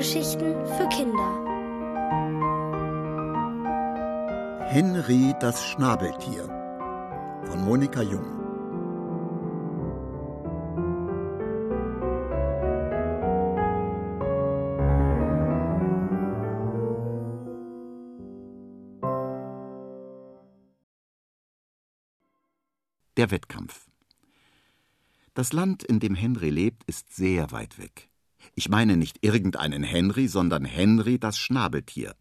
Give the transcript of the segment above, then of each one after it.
Hörgeschichten für Kinder. Henry das Schnabeltier von Monika Jung. Der Wettkampf. Das Land, in dem Henry lebt, ist sehr weit weg. Ich meine nicht irgendeinen Henry, sondern Henry das Schnabeltier.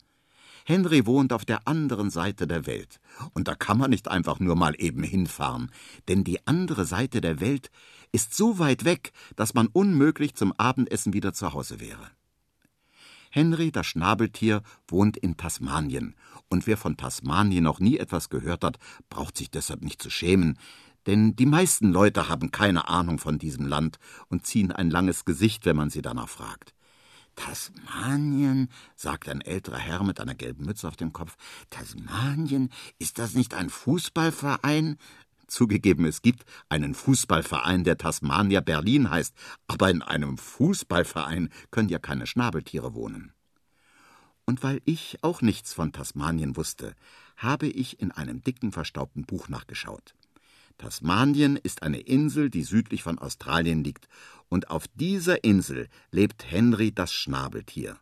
Henry wohnt auf der anderen Seite der Welt. Und da kann man nicht einfach nur mal eben hinfahren, denn die andere Seite der Welt ist so weit weg, dass man unmöglich zum Abendessen wieder zu Hause wäre. Henry, das Schnabeltier, wohnt in Tasmanien, und wer von Tasmanien noch nie etwas gehört hat, braucht sich deshalb nicht zu schämen, denn die meisten Leute haben keine Ahnung von diesem Land und ziehen ein langes Gesicht, wenn man sie danach fragt. Tasmanien, sagt ein älterer Herr mit einer gelben Mütze auf dem Kopf. Tasmanien, ist das nicht ein Fußballverein? Zugegeben, es gibt einen Fußballverein, der Tasmania Berlin heißt, aber in einem Fußballverein können ja keine Schnabeltiere wohnen. Und weil ich auch nichts von Tasmanien wusste, habe ich in einem dicken, verstaubten Buch nachgeschaut. Tasmanien ist eine Insel, die südlich von Australien liegt, und auf dieser Insel lebt Henry das Schnabeltier.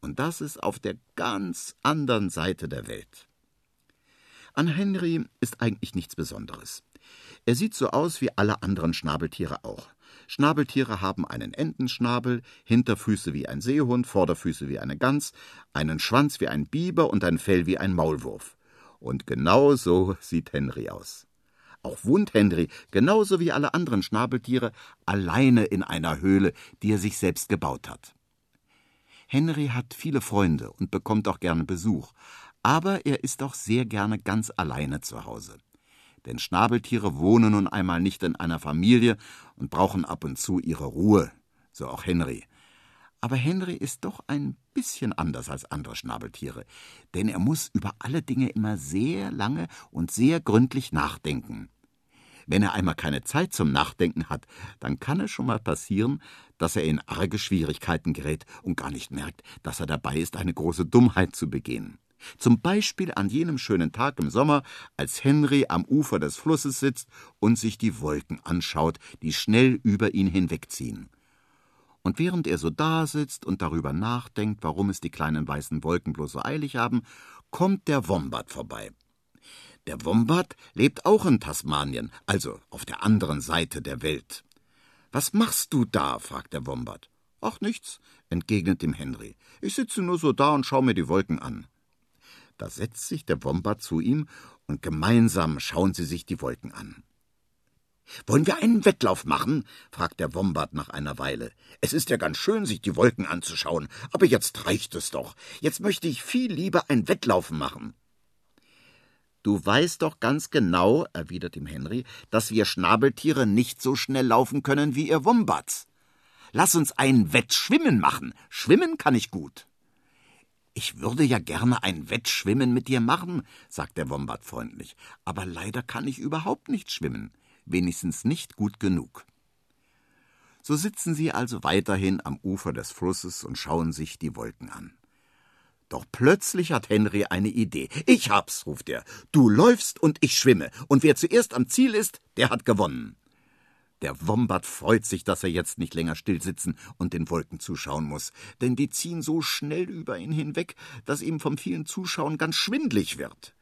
Und das ist auf der ganz anderen Seite der Welt. An Henry ist eigentlich nichts Besonderes. Er sieht so aus wie alle anderen Schnabeltiere auch. Schnabeltiere haben einen Entenschnabel, Hinterfüße wie ein Seehund, Vorderfüße wie eine Gans, einen Schwanz wie ein Biber und ein Fell wie ein Maulwurf. Und genau so sieht Henry aus. Auch wohnt Henry, genauso wie alle anderen Schnabeltiere, alleine in einer Höhle, die er sich selbst gebaut hat. Henry hat viele Freunde und bekommt auch gerne Besuch, aber er ist auch sehr gerne ganz alleine zu Hause. Denn Schnabeltiere wohnen nun einmal nicht in einer Familie und brauchen ab und zu ihre Ruhe, so auch Henry. Aber Henry ist doch ein bisschen anders als andere Schnabeltiere, denn er muss über alle Dinge immer sehr lange und sehr gründlich nachdenken. Wenn er einmal keine Zeit zum Nachdenken hat, dann kann es schon mal passieren, dass er in arge Schwierigkeiten gerät und gar nicht merkt, dass er dabei ist, eine große Dummheit zu begehen. Zum Beispiel an jenem schönen Tag im Sommer, als Henry am Ufer des Flusses sitzt und sich die Wolken anschaut, die schnell über ihn hinwegziehen. Und während er so dasitzt und darüber nachdenkt, warum es die kleinen weißen Wolken bloß so eilig haben, kommt der Wombat vorbei. Der Wombat lebt auch in Tasmanien, also auf der anderen Seite der Welt. Was machst du da? fragt der Wombat. Ach nichts, entgegnet dem Henry. Ich sitze nur so da und schau mir die Wolken an. Da setzt sich der Wombat zu ihm und gemeinsam schauen sie sich die Wolken an. Wollen wir einen Wettlauf machen? fragt der Wombat nach einer Weile. Es ist ja ganz schön, sich die Wolken anzuschauen, aber jetzt reicht es doch. Jetzt möchte ich viel lieber ein Wettlauf machen. Du weißt doch ganz genau, erwidert ihm Henry, dass wir Schnabeltiere nicht so schnell laufen können wie ihr Wombats. Lass uns ein Wettschwimmen machen. Schwimmen kann ich gut. Ich würde ja gerne ein Wettschwimmen mit dir machen, sagt der Wombat freundlich, aber leider kann ich überhaupt nicht schwimmen, wenigstens nicht gut genug. So sitzen sie also weiterhin am Ufer des Flusses und schauen sich die Wolken an. Doch plötzlich hat Henry eine Idee. Ich hab's, ruft er. Du läufst und ich schwimme. Und wer zuerst am Ziel ist, der hat gewonnen. Der Wombat freut sich, dass er jetzt nicht länger stillsitzen und den Wolken zuschauen muss, denn die ziehen so schnell über ihn hinweg, dass ihm vom vielen Zuschauen ganz schwindlig wird.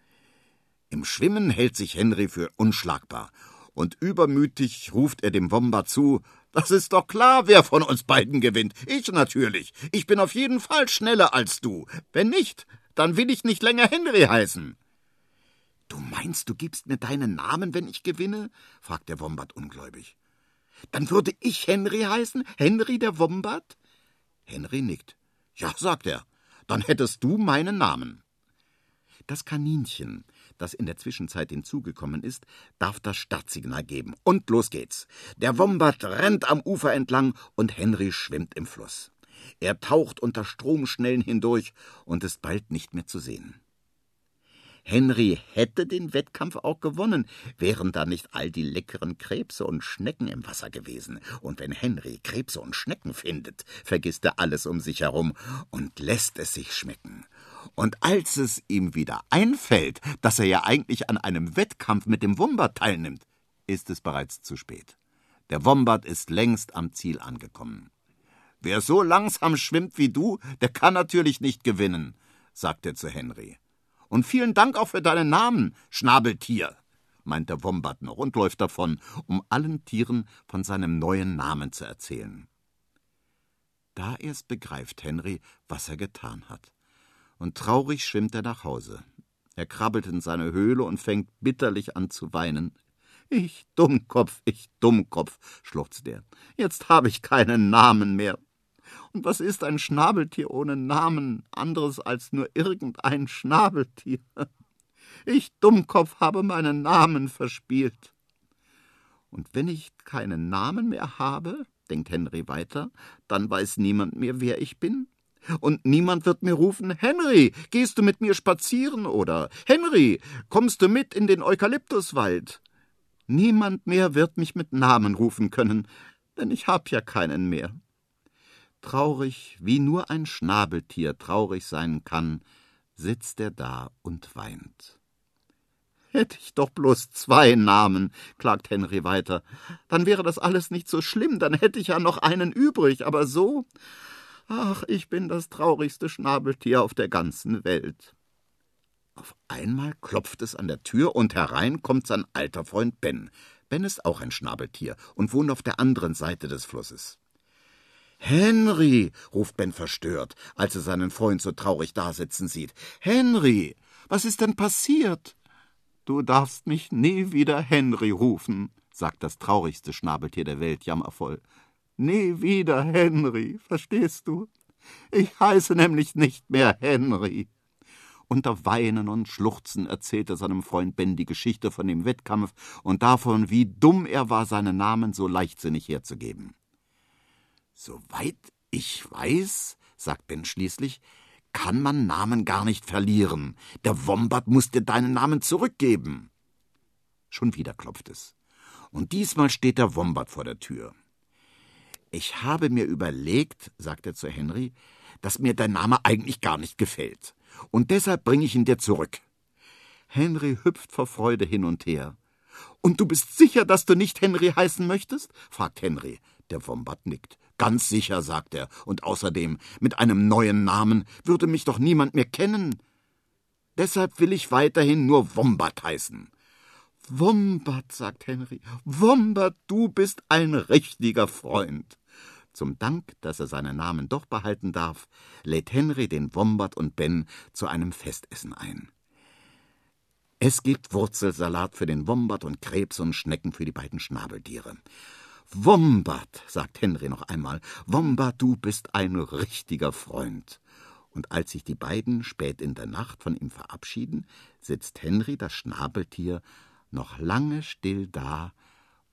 Im Schwimmen hält sich Henry für unschlagbar, und übermütig ruft er dem Wombat zu das ist doch klar, wer von uns beiden gewinnt. Ich natürlich. Ich bin auf jeden Fall schneller als du. Wenn nicht, dann will ich nicht länger Henry heißen. Du meinst, du gibst mir deinen Namen, wenn ich gewinne? fragt der Wombat ungläubig. Dann würde ich Henry heißen? Henry der Wombat? Henry nickt. Ja, sagt er. Dann hättest du meinen Namen. Das Kaninchen, das in der Zwischenzeit hinzugekommen ist, darf das Startsignal geben. Und los geht's. Der Wombat rennt am Ufer entlang und Henry schwimmt im Fluss. Er taucht unter Stromschnellen hindurch und ist bald nicht mehr zu sehen. Henry hätte den Wettkampf auch gewonnen, wären da nicht all die leckeren Krebse und Schnecken im Wasser gewesen. Und wenn Henry Krebse und Schnecken findet, vergisst er alles um sich herum und lässt es sich schmecken. Und als es ihm wieder einfällt, dass er ja eigentlich an einem Wettkampf mit dem Wombat teilnimmt, ist es bereits zu spät. Der Wombat ist längst am Ziel angekommen. Wer so langsam schwimmt wie du, der kann natürlich nicht gewinnen, sagt er zu Henry. Und vielen Dank auch für deinen Namen, Schnabeltier, meint der Wombat noch und läuft davon, um allen Tieren von seinem neuen Namen zu erzählen. Da erst begreift Henry, was er getan hat. Und traurig schwimmt er nach Hause. Er krabbelt in seine Höhle und fängt bitterlich an zu weinen. Ich Dummkopf, ich Dummkopf, schluchzt er. Jetzt habe ich keinen Namen mehr. Und was ist ein Schnabeltier ohne Namen, anderes als nur irgendein Schnabeltier? Ich Dummkopf habe meinen Namen verspielt. Und wenn ich keinen Namen mehr habe, denkt Henry weiter, dann weiß niemand mehr, wer ich bin. Und niemand wird mir rufen, Henry, gehst du mit mir spazieren? Oder Henry, kommst du mit in den Eukalyptuswald? Niemand mehr wird mich mit Namen rufen können, denn ich hab ja keinen mehr. Traurig, wie nur ein Schnabeltier traurig sein kann, sitzt er da und weint. Hätte ich doch bloß zwei Namen, klagt Henry weiter, dann wäre das alles nicht so schlimm, dann hätte ich ja noch einen übrig, aber so. Ach, ich bin das traurigste Schnabeltier auf der ganzen Welt. Auf einmal klopft es an der Tür und herein kommt sein alter Freund Ben. Ben ist auch ein Schnabeltier und wohnt auf der anderen Seite des Flusses. Henry, ruft Ben verstört, als er seinen Freund so traurig dasitzen sieht. Henry, was ist denn passiert? Du darfst mich nie wieder Henry rufen, sagt das traurigste Schnabeltier der Welt jammervoll. Nie wieder Henry, verstehst du? Ich heiße nämlich nicht mehr Henry. Unter Weinen und Schluchzen erzählt er seinem Freund Ben die Geschichte von dem Wettkampf und davon, wie dumm er war, seinen Namen so leichtsinnig herzugeben. Soweit ich weiß, sagt Ben schließlich, kann man Namen gar nicht verlieren. Der Wombat muss dir deinen Namen zurückgeben. Schon wieder klopft es. Und diesmal steht der Wombat vor der Tür. Ich habe mir überlegt, sagt er zu Henry, dass mir dein Name eigentlich gar nicht gefällt. Und deshalb bringe ich ihn dir zurück. Henry hüpft vor Freude hin und her. Und du bist sicher, dass du nicht Henry heißen möchtest? fragt Henry. Der Wombat nickt. Ganz sicher, sagt er, und außerdem, mit einem neuen Namen würde mich doch niemand mehr kennen. Deshalb will ich weiterhin nur Wombat heißen. Wombat, sagt Henry, Wombat, du bist ein richtiger Freund. Zum Dank, dass er seinen Namen doch behalten darf, lädt Henry den Wombat und Ben zu einem Festessen ein. Es gibt Wurzelsalat für den Wombat und Krebs und Schnecken für die beiden Schnabeltiere. Wombat, sagt Henry noch einmal, Wombat, du bist ein richtiger Freund. Und als sich die beiden spät in der Nacht von ihm verabschieden, sitzt Henry, das Schnabeltier, noch lange still da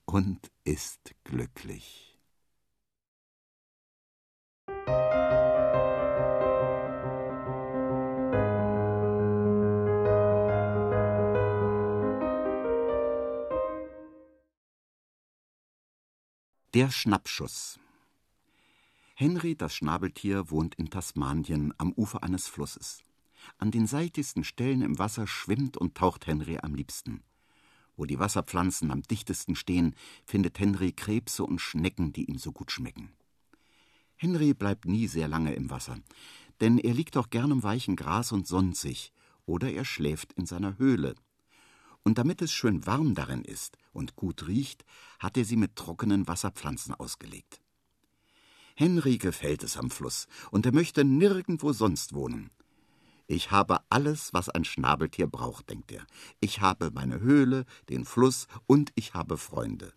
und ist glücklich. Der Schnappschuss Henry, das Schnabeltier, wohnt in Tasmanien am Ufer eines Flusses. An den seitigsten Stellen im Wasser schwimmt und taucht Henry am liebsten. Wo die Wasserpflanzen am dichtesten stehen, findet Henry Krebse und Schnecken, die ihm so gut schmecken. Henry bleibt nie sehr lange im Wasser, denn er liegt auch gern im weichen Gras und sonnt sich, oder er schläft in seiner Höhle, und damit es schön warm darin ist und gut riecht, hat er sie mit trockenen Wasserpflanzen ausgelegt. Henry gefällt es am Fluss, und er möchte nirgendwo sonst wohnen. Ich habe alles, was ein Schnabeltier braucht, denkt er. Ich habe meine Höhle, den Fluss und ich habe Freunde.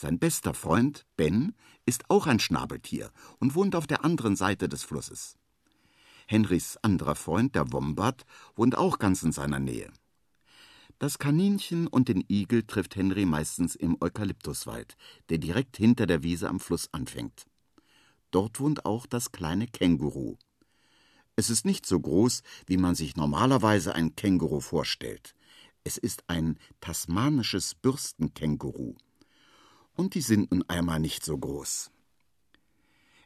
Sein bester Freund, Ben, ist auch ein Schnabeltier und wohnt auf der anderen Seite des Flusses. Henrys anderer Freund, der Wombat, wohnt auch ganz in seiner Nähe. Das Kaninchen und den Igel trifft Henry meistens im Eukalyptuswald, der direkt hinter der Wiese am Fluss anfängt. Dort wohnt auch das kleine Känguru. Es ist nicht so groß, wie man sich normalerweise ein Känguru vorstellt. Es ist ein tasmanisches Bürstenkänguru. Und die sind nun einmal nicht so groß.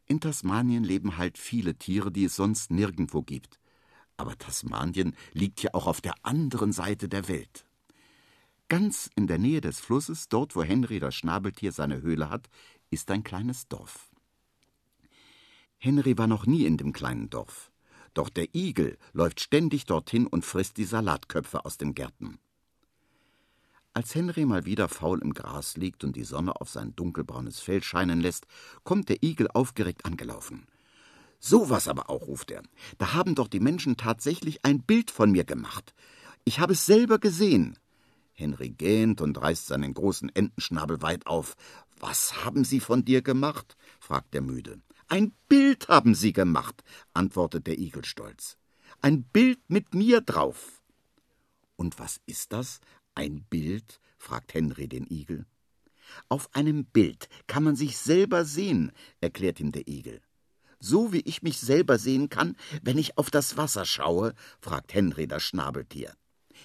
In Tasmanien leben halt viele Tiere, die es sonst nirgendwo gibt. Aber Tasmanien liegt ja auch auf der anderen Seite der Welt. Ganz in der Nähe des Flusses, dort wo Henry das Schnabeltier seine Höhle hat, ist ein kleines Dorf. Henry war noch nie in dem kleinen Dorf. Doch der Igel läuft ständig dorthin und frisst die Salatköpfe aus den Gärten. Als Henry mal wieder faul im Gras liegt und die Sonne auf sein dunkelbraunes Fell scheinen lässt, kommt der Igel aufgeregt angelaufen. So was aber auch, ruft er. Da haben doch die Menschen tatsächlich ein Bild von mir gemacht. Ich habe es selber gesehen. Henry gähnt und reißt seinen großen Entenschnabel weit auf. Was haben Sie von dir gemacht? fragt er müde. Ein Bild haben Sie gemacht, antwortet der Igel stolz. Ein Bild mit mir drauf. Und was ist das? Ein Bild? fragt Henry den Igel. Auf einem Bild kann man sich selber sehen, erklärt ihm der Igel. So wie ich mich selber sehen kann, wenn ich auf das Wasser schaue, fragt Henry das Schnabeltier.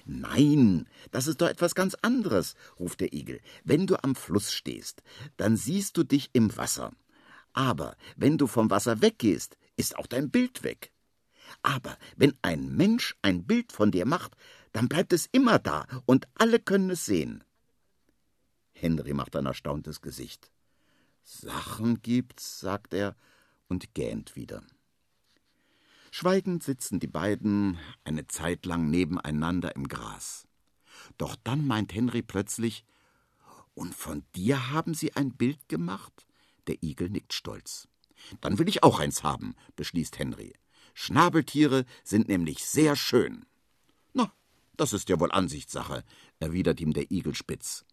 Nein, das ist doch etwas ganz anderes, ruft der Igel. Wenn du am Fluss stehst, dann siehst du dich im Wasser. Aber wenn du vom Wasser weggehst, ist auch dein Bild weg. Aber wenn ein Mensch ein Bild von dir macht, dann bleibt es immer da und alle können es sehen. Henry macht ein erstauntes Gesicht. Sachen gibt's, sagt er und gähnt wieder. Schweigend sitzen die beiden eine Zeit lang nebeneinander im Gras. Doch dann meint Henry plötzlich Und von dir haben sie ein Bild gemacht? Der Igel nickt stolz. Dann will ich auch eins haben, beschließt Henry. Schnabeltiere sind nämlich sehr schön. Na, das ist ja wohl Ansichtssache, erwidert ihm der Igel spitz.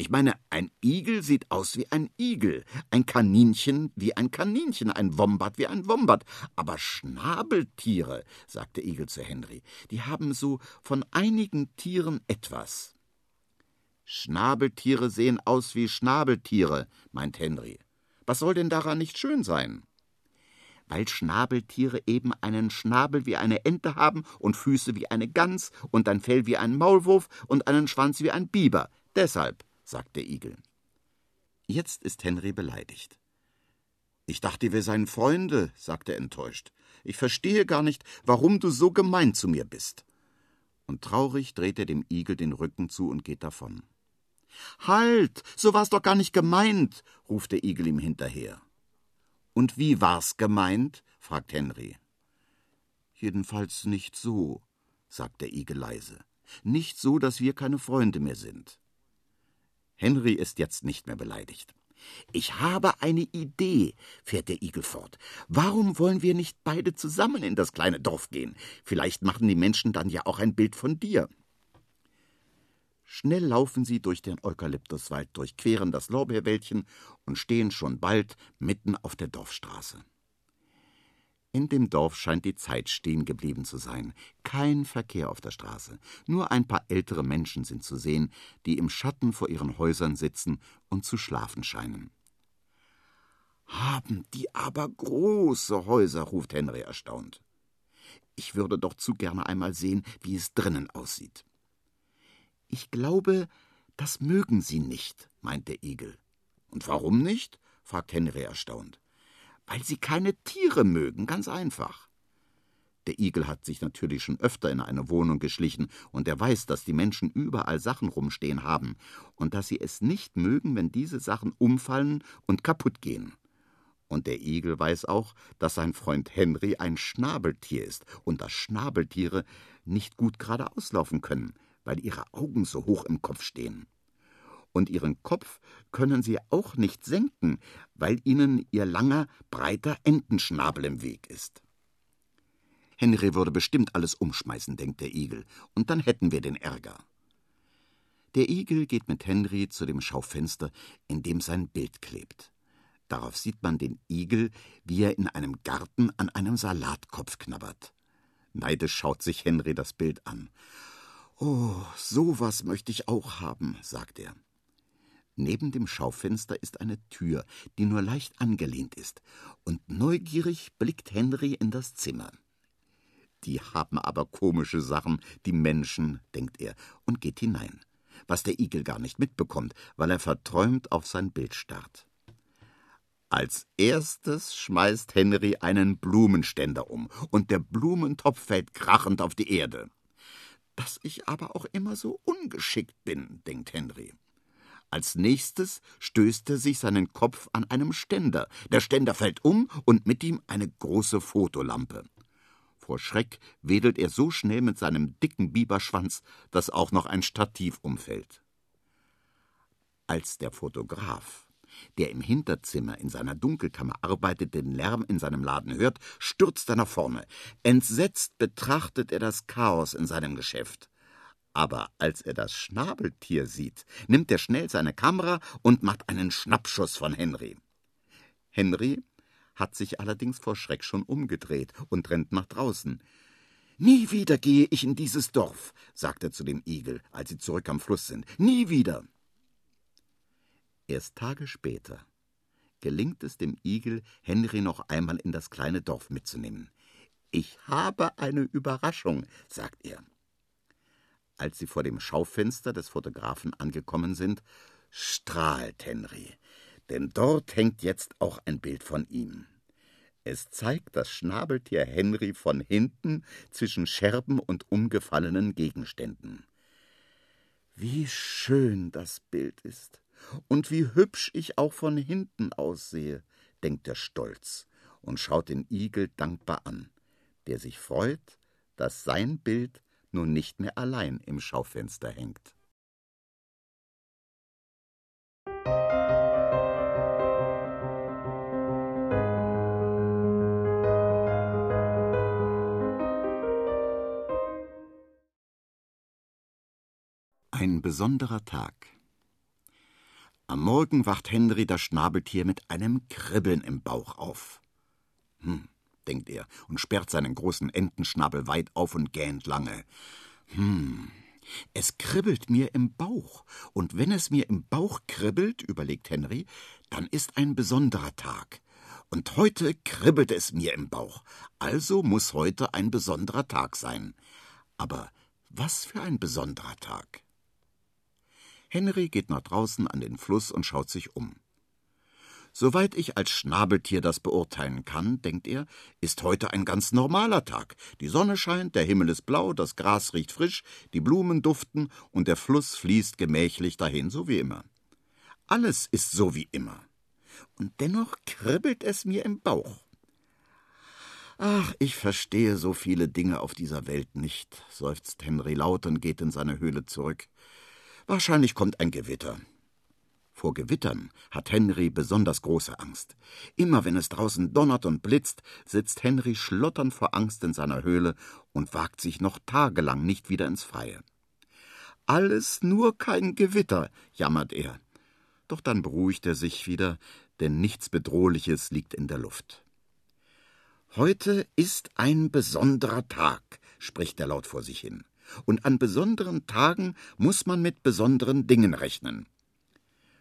Ich meine, ein Igel sieht aus wie ein Igel, ein Kaninchen wie ein Kaninchen, ein Wombat wie ein Wombat. Aber Schnabeltiere, sagt der Igel zu Henry, die haben so von einigen Tieren etwas. Schnabeltiere sehen aus wie Schnabeltiere, meint Henry. Was soll denn daran nicht schön sein? Weil Schnabeltiere eben einen Schnabel wie eine Ente haben und Füße wie eine Gans und ein Fell wie ein Maulwurf und einen Schwanz wie ein Biber. Deshalb sagt der Igel. Jetzt ist Henry beleidigt. Ich dachte, wir seien Freunde, sagt er enttäuscht. Ich verstehe gar nicht, warum du so gemein zu mir bist. Und traurig dreht er dem Igel den Rücken zu und geht davon. Halt, so war's doch gar nicht gemeint, ruft der Igel ihm hinterher. Und wie war's gemeint? fragt Henry. Jedenfalls nicht so, sagt der Igel leise. Nicht so, dass wir keine Freunde mehr sind. Henry ist jetzt nicht mehr beleidigt. Ich habe eine Idee, fährt der Igel fort. Warum wollen wir nicht beide zusammen in das kleine Dorf gehen? Vielleicht machen die Menschen dann ja auch ein Bild von dir. Schnell laufen sie durch den Eukalyptuswald, durchqueren das Lorbeerwäldchen und stehen schon bald mitten auf der Dorfstraße. In dem Dorf scheint die Zeit stehen geblieben zu sein. Kein Verkehr auf der Straße. Nur ein paar ältere Menschen sind zu sehen, die im Schatten vor ihren Häusern sitzen und zu schlafen scheinen. Haben die aber große Häuser, ruft Henry erstaunt. Ich würde doch zu gerne einmal sehen, wie es drinnen aussieht. Ich glaube, das mögen Sie nicht, meint der Igel. Und warum nicht? fragt Henry erstaunt. Weil sie keine Tiere mögen, ganz einfach. Der Igel hat sich natürlich schon öfter in eine Wohnung geschlichen, und er weiß, dass die Menschen überall Sachen rumstehen haben, und dass sie es nicht mögen, wenn diese Sachen umfallen und kaputt gehen. Und der Igel weiß auch, dass sein Freund Henry ein Schnabeltier ist und dass Schnabeltiere nicht gut geradeaus laufen können, weil ihre Augen so hoch im Kopf stehen und ihren Kopf können sie auch nicht senken, weil ihnen ihr langer, breiter Entenschnabel im Weg ist. Henry würde bestimmt alles umschmeißen, denkt der Igel, und dann hätten wir den Ärger. Der Igel geht mit Henry zu dem Schaufenster, in dem sein Bild klebt. Darauf sieht man den Igel, wie er in einem Garten an einem Salatkopf knabbert. Neidisch schaut sich Henry das Bild an. Oh, so was möchte ich auch haben, sagt er. Neben dem Schaufenster ist eine Tür, die nur leicht angelehnt ist, und neugierig blickt Henry in das Zimmer. Die haben aber komische Sachen, die Menschen, denkt er, und geht hinein, was der Igel gar nicht mitbekommt, weil er verträumt auf sein Bild starrt. Als erstes schmeißt Henry einen Blumenständer um, und der Blumentopf fällt krachend auf die Erde. Dass ich aber auch immer so ungeschickt bin, denkt Henry. Als nächstes stößt er sich seinen Kopf an einem Ständer. Der Ständer fällt um und mit ihm eine große Fotolampe. Vor Schreck wedelt er so schnell mit seinem dicken Biberschwanz, dass auch noch ein Stativ umfällt. Als der Fotograf, der im Hinterzimmer in seiner Dunkelkammer arbeitet, den Lärm in seinem Laden hört, stürzt er nach vorne. Entsetzt betrachtet er das Chaos in seinem Geschäft. Aber als er das Schnabeltier sieht, nimmt er schnell seine Kamera und macht einen Schnappschuss von Henry. Henry hat sich allerdings vor Schreck schon umgedreht und rennt nach draußen. Nie wieder gehe ich in dieses Dorf, sagt er zu dem Igel, als sie zurück am Fluss sind. Nie wieder. Erst Tage später gelingt es dem Igel, Henry noch einmal in das kleine Dorf mitzunehmen. Ich habe eine Überraschung, sagt er. Als sie vor dem Schaufenster des Fotografen angekommen sind, strahlt Henry denn dort hängt jetzt auch ein Bild von ihm. Es zeigt das Schnabeltier Henry von hinten zwischen Scherben und umgefallenen Gegenständen. Wie schön das Bild ist und wie hübsch ich auch von hinten aussehe, denkt er stolz und schaut den Igel dankbar an, der sich freut, dass sein Bild nun nicht mehr allein im Schaufenster hängt. Ein besonderer Tag. Am Morgen wacht Henry das Schnabeltier mit einem Kribbeln im Bauch auf. Hm, denkt er und sperrt seinen großen Entenschnabel weit auf und gähnt lange. Hm, es kribbelt mir im Bauch, und wenn es mir im Bauch kribbelt, überlegt Henry, dann ist ein besonderer Tag. Und heute kribbelt es mir im Bauch, also muss heute ein besonderer Tag sein. Aber was für ein besonderer Tag? Henry geht nach draußen an den Fluss und schaut sich um. Soweit ich als Schnabeltier das beurteilen kann, denkt er, ist heute ein ganz normaler Tag. Die Sonne scheint, der Himmel ist blau, das Gras riecht frisch, die Blumen duften und der Fluss fließt gemächlich dahin, so wie immer. Alles ist so wie immer. Und dennoch kribbelt es mir im Bauch. Ach, ich verstehe so viele Dinge auf dieser Welt nicht, seufzt Henry laut und geht in seine Höhle zurück. Wahrscheinlich kommt ein Gewitter. Vor Gewittern hat Henry besonders große Angst. Immer wenn es draußen donnert und blitzt, sitzt Henry schlotternd vor Angst in seiner Höhle und wagt sich noch tagelang nicht wieder ins Freie. Alles nur kein Gewitter, jammert er. Doch dann beruhigt er sich wieder, denn nichts Bedrohliches liegt in der Luft. Heute ist ein besonderer Tag, spricht er laut vor sich hin und an besonderen Tagen muss man mit besonderen Dingen rechnen.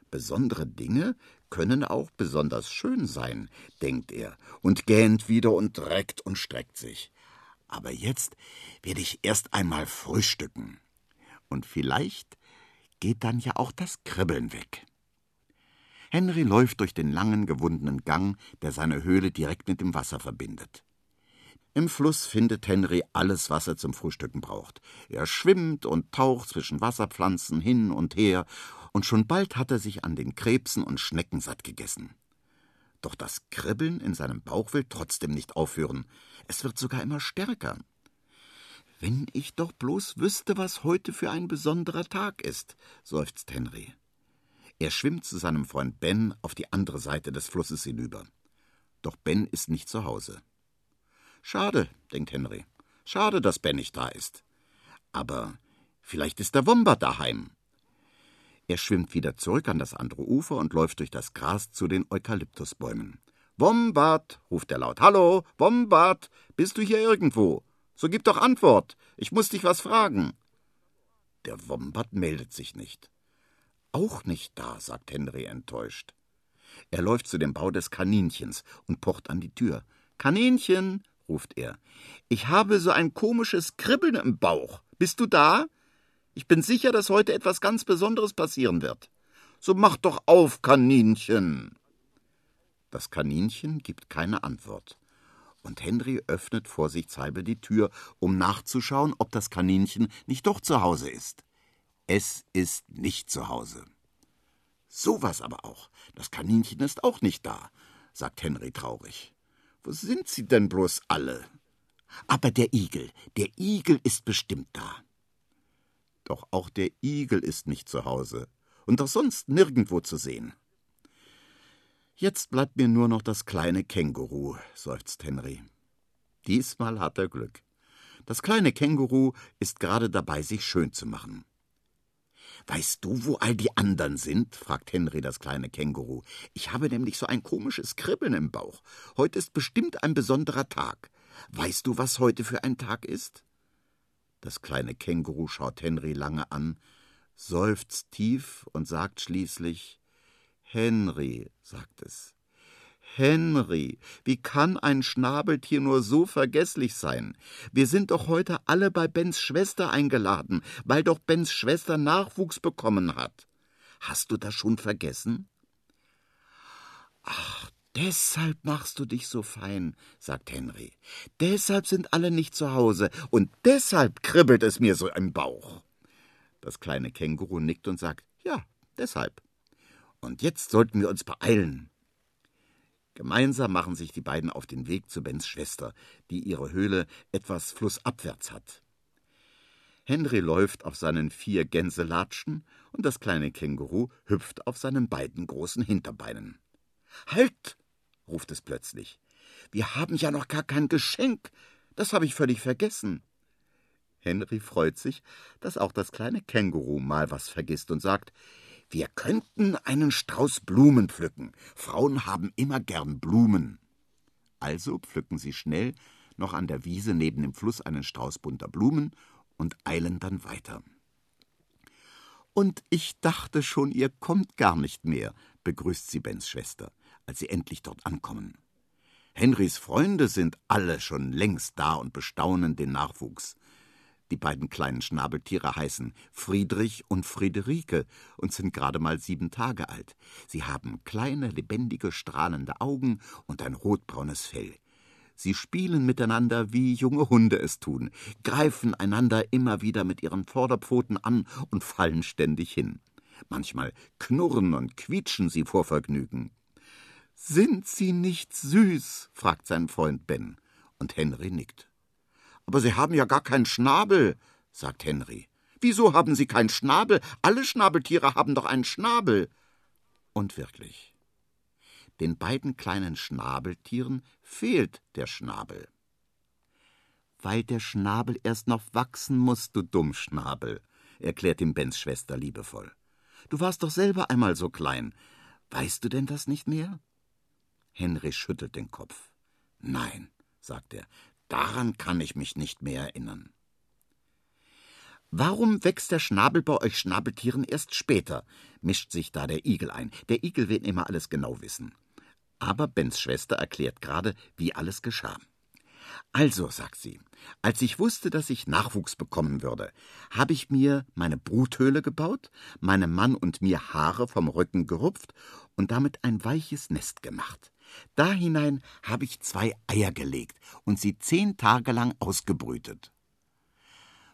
Besondere Dinge können auch besonders schön sein, denkt er und gähnt wieder und reckt und streckt sich. Aber jetzt werde ich erst einmal frühstücken. Und vielleicht geht dann ja auch das Kribbeln weg. Henry läuft durch den langen, gewundenen Gang, der seine Höhle direkt mit dem Wasser verbindet. Im Fluss findet Henry alles, was er zum Frühstücken braucht. Er schwimmt und taucht zwischen Wasserpflanzen hin und her, und schon bald hat er sich an den Krebsen und Schnecken satt gegessen. Doch das Kribbeln in seinem Bauch will trotzdem nicht aufhören. Es wird sogar immer stärker. Wenn ich doch bloß wüsste, was heute für ein besonderer Tag ist, seufzt Henry. Er schwimmt zu seinem Freund Ben auf die andere Seite des Flusses hinüber. Doch Ben ist nicht zu Hause. Schade, denkt Henry. Schade, dass Ben nicht da ist. Aber vielleicht ist der Wombat daheim. Er schwimmt wieder zurück an das andere Ufer und läuft durch das Gras zu den Eukalyptusbäumen. Wombat, ruft er laut. Hallo, Wombat, bist du hier irgendwo? So gib doch Antwort. Ich muss dich was fragen. Der Wombat meldet sich nicht. Auch nicht da, sagt Henry enttäuscht. Er läuft zu dem Bau des Kaninchens und pocht an die Tür. Kaninchen, ruft er. Ich habe so ein komisches Kribbeln im Bauch. Bist du da? Ich bin sicher, dass heute etwas ganz Besonderes passieren wird. So mach doch auf, Kaninchen. Das Kaninchen gibt keine Antwort. Und Henry öffnet vorsichtshalber die Tür, um nachzuschauen, ob das Kaninchen nicht doch zu Hause ist. Es ist nicht zu Hause. So was aber auch. Das Kaninchen ist auch nicht da, sagt Henry traurig. Wo sind sie denn bloß alle? Aber der Igel, der Igel ist bestimmt da. Doch auch der Igel ist nicht zu Hause und auch sonst nirgendwo zu sehen. Jetzt bleibt mir nur noch das kleine Känguru, seufzt Henry. Diesmal hat er Glück. Das kleine Känguru ist gerade dabei, sich schön zu machen. Weißt du, wo all die anderen sind? fragt Henry das kleine Känguru. Ich habe nämlich so ein komisches Kribbeln im Bauch. Heute ist bestimmt ein besonderer Tag. Weißt du, was heute für ein Tag ist? Das kleine Känguru schaut Henry lange an, seufzt tief und sagt schließlich Henry, sagt es. Henry, wie kann ein Schnabeltier nur so vergesslich sein? Wir sind doch heute alle bei Bens Schwester eingeladen, weil doch Bens Schwester Nachwuchs bekommen hat. Hast du das schon vergessen? Ach, deshalb machst du dich so fein, sagt Henry. Deshalb sind alle nicht zu Hause und deshalb kribbelt es mir so im Bauch. Das kleine Känguru nickt und sagt, ja, deshalb. Und jetzt sollten wir uns beeilen. Gemeinsam machen sich die beiden auf den Weg zu Bens Schwester, die ihre Höhle etwas flussabwärts hat. Henry läuft auf seinen vier Gänselatschen und das kleine Känguru hüpft auf seinen beiden großen Hinterbeinen. Halt! ruft es plötzlich. Wir haben ja noch gar kein Geschenk. Das habe ich völlig vergessen. Henry freut sich, dass auch das kleine Känguru mal was vergisst und sagt, wir könnten einen Strauß Blumen pflücken. Frauen haben immer gern Blumen. Also pflücken sie schnell noch an der Wiese neben dem Fluss einen Strauß bunter Blumen und eilen dann weiter. Und ich dachte schon, ihr kommt gar nicht mehr, begrüßt sie Bens Schwester, als sie endlich dort ankommen. Henrys Freunde sind alle schon längst da und bestaunen den Nachwuchs. Die beiden kleinen Schnabeltiere heißen Friedrich und Friederike und sind gerade mal sieben Tage alt. Sie haben kleine, lebendige, strahlende Augen und ein rotbraunes Fell. Sie spielen miteinander, wie junge Hunde es tun, greifen einander immer wieder mit ihren Vorderpfoten an und fallen ständig hin. Manchmal knurren und quietschen sie vor Vergnügen. Sind sie nicht süß? fragt sein Freund Ben, und Henry nickt. Aber Sie haben ja gar keinen Schnabel, sagt Henry. Wieso haben Sie keinen Schnabel? Alle Schnabeltiere haben doch einen Schnabel. Und wirklich. Den beiden kleinen Schnabeltieren fehlt der Schnabel. Weil der Schnabel erst noch wachsen muss, du Dummschnabel, erklärt ihm Bens Schwester liebevoll. Du warst doch selber einmal so klein. Weißt du denn das nicht mehr? Henry schüttelt den Kopf. Nein, sagt er, Daran kann ich mich nicht mehr erinnern. Warum wächst der Schnabel bei euch Schnabeltieren erst später? mischt sich da der Igel ein. Der Igel will immer alles genau wissen. Aber Bens Schwester erklärt gerade, wie alles geschah. Also, sagt sie, als ich wusste, dass ich Nachwuchs bekommen würde, habe ich mir meine Bruthöhle gebaut, meinem Mann und mir Haare vom Rücken gerupft und damit ein weiches Nest gemacht. Da hinein habe ich zwei Eier gelegt und sie zehn Tage lang ausgebrütet.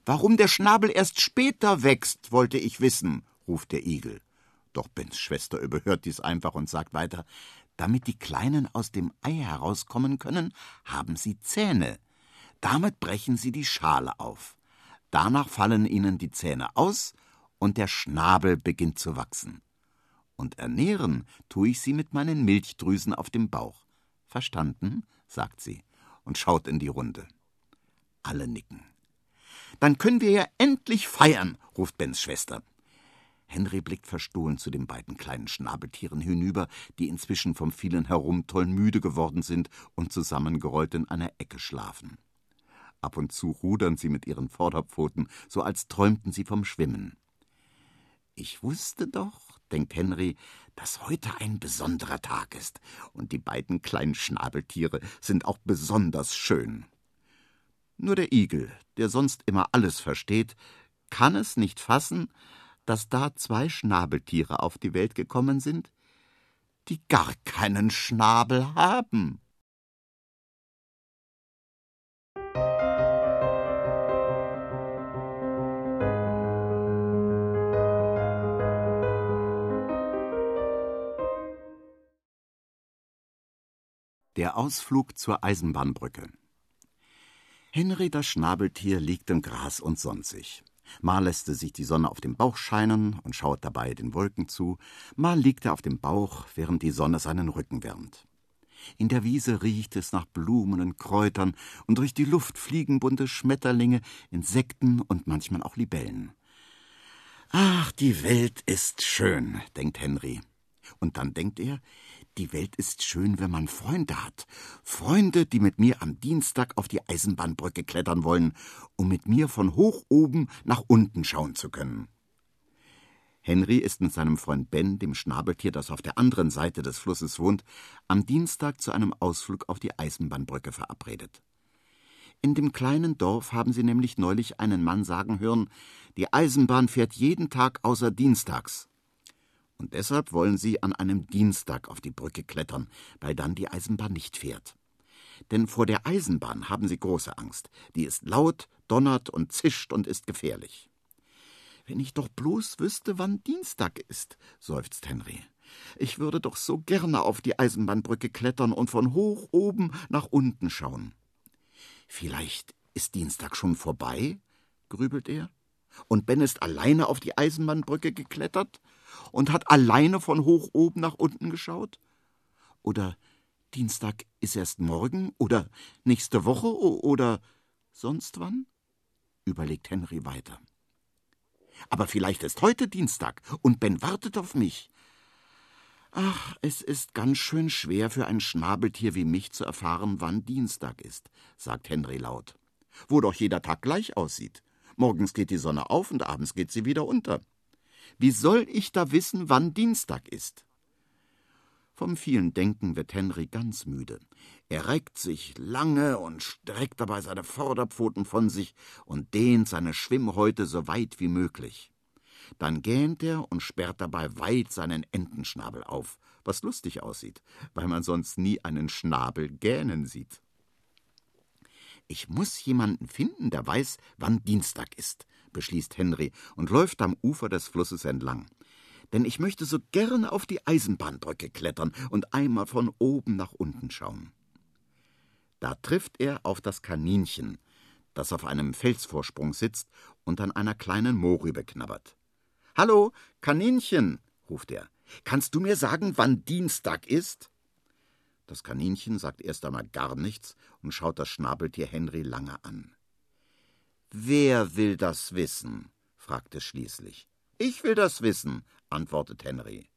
Warum der Schnabel erst später wächst, wollte ich wissen, ruft der Igel. Doch Bens Schwester überhört dies einfach und sagt weiter, damit die Kleinen aus dem Ei herauskommen können, haben sie Zähne. Damit brechen sie die Schale auf. Danach fallen ihnen die Zähne aus und der Schnabel beginnt zu wachsen und ernähren tue ich sie mit meinen Milchdrüsen auf dem Bauch. Verstanden? sagt sie und schaut in die Runde. Alle nicken. Dann können wir ja endlich feiern, ruft Bens Schwester. Henry blickt verstohlen zu den beiden kleinen Schnabeltieren hinüber, die inzwischen vom vielen Herumtollen müde geworden sind und zusammengerollt in einer Ecke schlafen. Ab und zu rudern sie mit ihren Vorderpfoten, so als träumten sie vom Schwimmen. Ich wusste doch, denkt Henry, dass heute ein besonderer Tag ist, und die beiden kleinen Schnabeltiere sind auch besonders schön. Nur der Igel, der sonst immer alles versteht, kann es nicht fassen, dass da zwei Schnabeltiere auf die Welt gekommen sind, die gar keinen Schnabel haben. Der Ausflug zur Eisenbahnbrücke. Henry das Schnabeltier liegt im Gras und sonnt. Mal lässt er sich die Sonne auf dem Bauch scheinen und schaut dabei den Wolken zu, mal liegt er auf dem Bauch, während die Sonne seinen Rücken wärmt. In der Wiese riecht es nach Blumen und Kräutern, und durch die Luft fliegen bunte Schmetterlinge, Insekten und manchmal auch Libellen. Ach, die Welt ist schön, denkt Henry. Und dann denkt er, die Welt ist schön, wenn man Freunde hat. Freunde, die mit mir am Dienstag auf die Eisenbahnbrücke klettern wollen, um mit mir von hoch oben nach unten schauen zu können. Henry ist mit seinem Freund Ben, dem Schnabeltier, das auf der anderen Seite des Flusses wohnt, am Dienstag zu einem Ausflug auf die Eisenbahnbrücke verabredet. In dem kleinen Dorf haben sie nämlich neulich einen Mann sagen hören, die Eisenbahn fährt jeden Tag außer Dienstags und deshalb wollen sie an einem Dienstag auf die Brücke klettern, weil dann die Eisenbahn nicht fährt. Denn vor der Eisenbahn haben sie große Angst. Die ist laut, donnert und zischt und ist gefährlich. Wenn ich doch bloß wüsste, wann Dienstag ist, seufzt Henry. Ich würde doch so gerne auf die Eisenbahnbrücke klettern und von hoch oben nach unten schauen. Vielleicht ist Dienstag schon vorbei, grübelt er. Und Ben ist alleine auf die Eisenbahnbrücke geklettert und hat alleine von hoch oben nach unten geschaut? Oder Dienstag ist erst morgen? Oder nächste Woche? Oder sonst wann? überlegt Henry weiter. Aber vielleicht ist heute Dienstag und Ben wartet auf mich. Ach, es ist ganz schön schwer für ein Schnabeltier wie mich zu erfahren, wann Dienstag ist, sagt Henry laut. Wo doch jeder Tag gleich aussieht. Morgens geht die Sonne auf und abends geht sie wieder unter. Wie soll ich da wissen, wann Dienstag ist? Vom vielen Denken wird Henry ganz müde. Er reckt sich lange und streckt dabei seine Vorderpfoten von sich und dehnt seine Schwimmhäute so weit wie möglich. Dann gähnt er und sperrt dabei weit seinen Entenschnabel auf, was lustig aussieht, weil man sonst nie einen Schnabel gähnen sieht. Ich muss jemanden finden, der weiß, wann Dienstag ist, beschließt Henry und läuft am Ufer des Flusses entlang. Denn ich möchte so gerne auf die Eisenbahnbrücke klettern und einmal von oben nach unten schauen. Da trifft er auf das Kaninchen, das auf einem Felsvorsprung sitzt und an einer kleinen Mohrrübe knabbert. Hallo, Kaninchen, ruft er. Kannst du mir sagen, wann Dienstag ist? Das Kaninchen sagt erst einmal gar nichts und schaut das Schnabeltier Henry lange an. Wer will das wissen? fragt es schließlich. Ich will das wissen, antwortet Henry.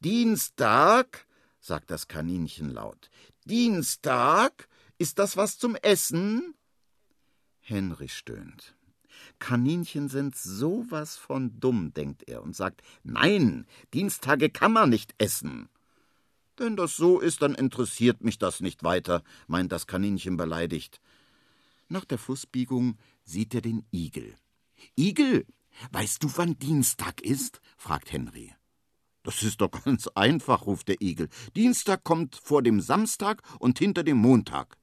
Dienstag, sagt das Kaninchen laut. Dienstag? Ist das was zum Essen? Henry stöhnt. Kaninchen sind sowas von dumm, denkt er und sagt, nein, Dienstage kann man nicht essen. Wenn das so ist, dann interessiert mich das nicht weiter, meint das Kaninchen beleidigt. Nach der Flussbiegung sieht er den Igel. Igel, weißt du, wann Dienstag ist? fragt Henry. Das ist doch ganz einfach, ruft der Igel. Dienstag kommt vor dem Samstag und hinter dem Montag.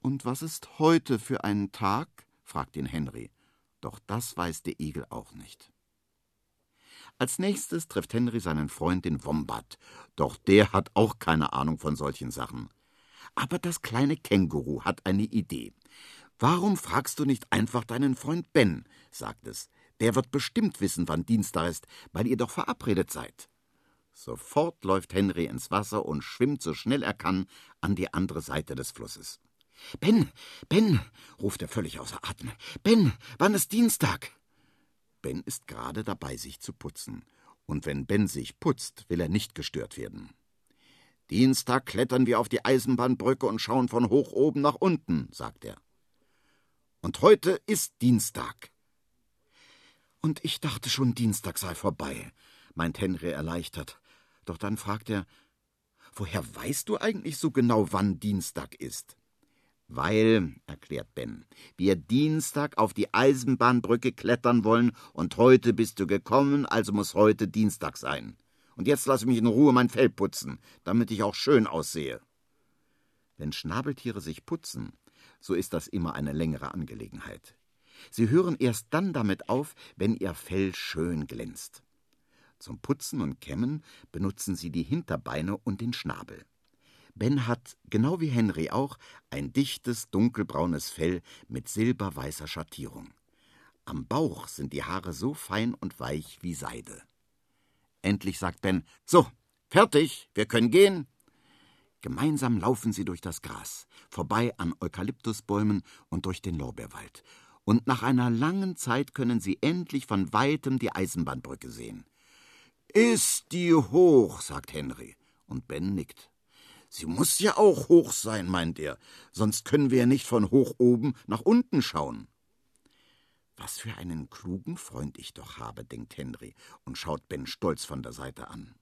Und was ist heute für ein Tag? fragt ihn Henry. Doch das weiß der Igel auch nicht. Als nächstes trifft Henry seinen Freund den Wombat, doch der hat auch keine Ahnung von solchen Sachen. Aber das kleine Känguru hat eine Idee. Warum fragst du nicht einfach deinen Freund Ben? sagt es. Der wird bestimmt wissen, wann Dienstag ist, weil ihr doch verabredet seid. Sofort läuft Henry ins Wasser und schwimmt so schnell er kann an die andere Seite des Flusses. Ben, Ben, ruft er völlig außer Atem. Ben, wann ist Dienstag? Ben ist gerade dabei, sich zu putzen. Und wenn Ben sich putzt, will er nicht gestört werden. Dienstag klettern wir auf die Eisenbahnbrücke und schauen von hoch oben nach unten, sagt er. Und heute ist Dienstag. Und ich dachte schon, Dienstag sei vorbei, meint Henry erleichtert. Doch dann fragt er, woher weißt du eigentlich so genau, wann Dienstag ist? Weil, erklärt Ben, wir Dienstag auf die Eisenbahnbrücke klettern wollen und heute bist du gekommen, also muss heute Dienstag sein. Und jetzt lass mich in Ruhe mein Fell putzen, damit ich auch schön aussehe. Wenn Schnabeltiere sich putzen, so ist das immer eine längere Angelegenheit. Sie hören erst dann damit auf, wenn ihr Fell schön glänzt. Zum Putzen und Kämmen benutzen sie die Hinterbeine und den Schnabel. Ben hat, genau wie Henry auch, ein dichtes, dunkelbraunes Fell mit silberweißer Schattierung. Am Bauch sind die Haare so fein und weich wie Seide. Endlich sagt Ben: So, fertig, wir können gehen. Gemeinsam laufen sie durch das Gras, vorbei an Eukalyptusbäumen und durch den Lorbeerwald. Und nach einer langen Zeit können sie endlich von weitem die Eisenbahnbrücke sehen. Ist die hoch, sagt Henry, und Ben nickt. Sie muss ja auch hoch sein, meint er, sonst können wir ja nicht von hoch oben nach unten schauen. Was für einen klugen Freund ich doch habe, denkt Henry und schaut Ben stolz von der Seite an.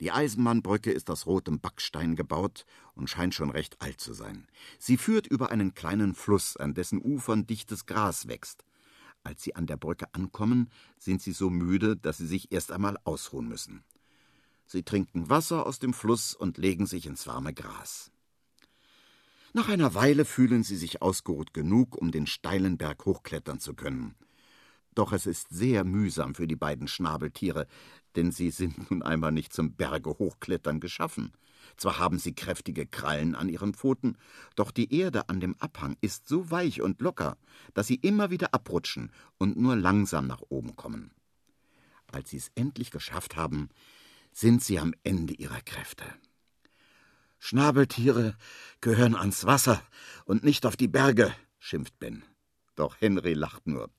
Die Eisenbahnbrücke ist aus rotem Backstein gebaut und scheint schon recht alt zu sein. Sie führt über einen kleinen Fluss, an dessen Ufern dichtes Gras wächst. Als sie an der Brücke ankommen, sind sie so müde, dass sie sich erst einmal ausruhen müssen. Sie trinken Wasser aus dem Fluss und legen sich ins warme Gras. Nach einer Weile fühlen sie sich ausgeruht genug, um den steilen Berg hochklettern zu können. Doch es ist sehr mühsam für die beiden Schnabeltiere, denn sie sind nun einmal nicht zum Berge hochklettern geschaffen. Zwar haben sie kräftige Krallen an ihren Pfoten, doch die Erde an dem Abhang ist so weich und locker, dass sie immer wieder abrutschen und nur langsam nach oben kommen. Als sie es endlich geschafft haben, sind sie am Ende ihrer Kräfte. Schnabeltiere gehören ans Wasser und nicht auf die Berge, schimpft Ben. Doch Henry lacht nur.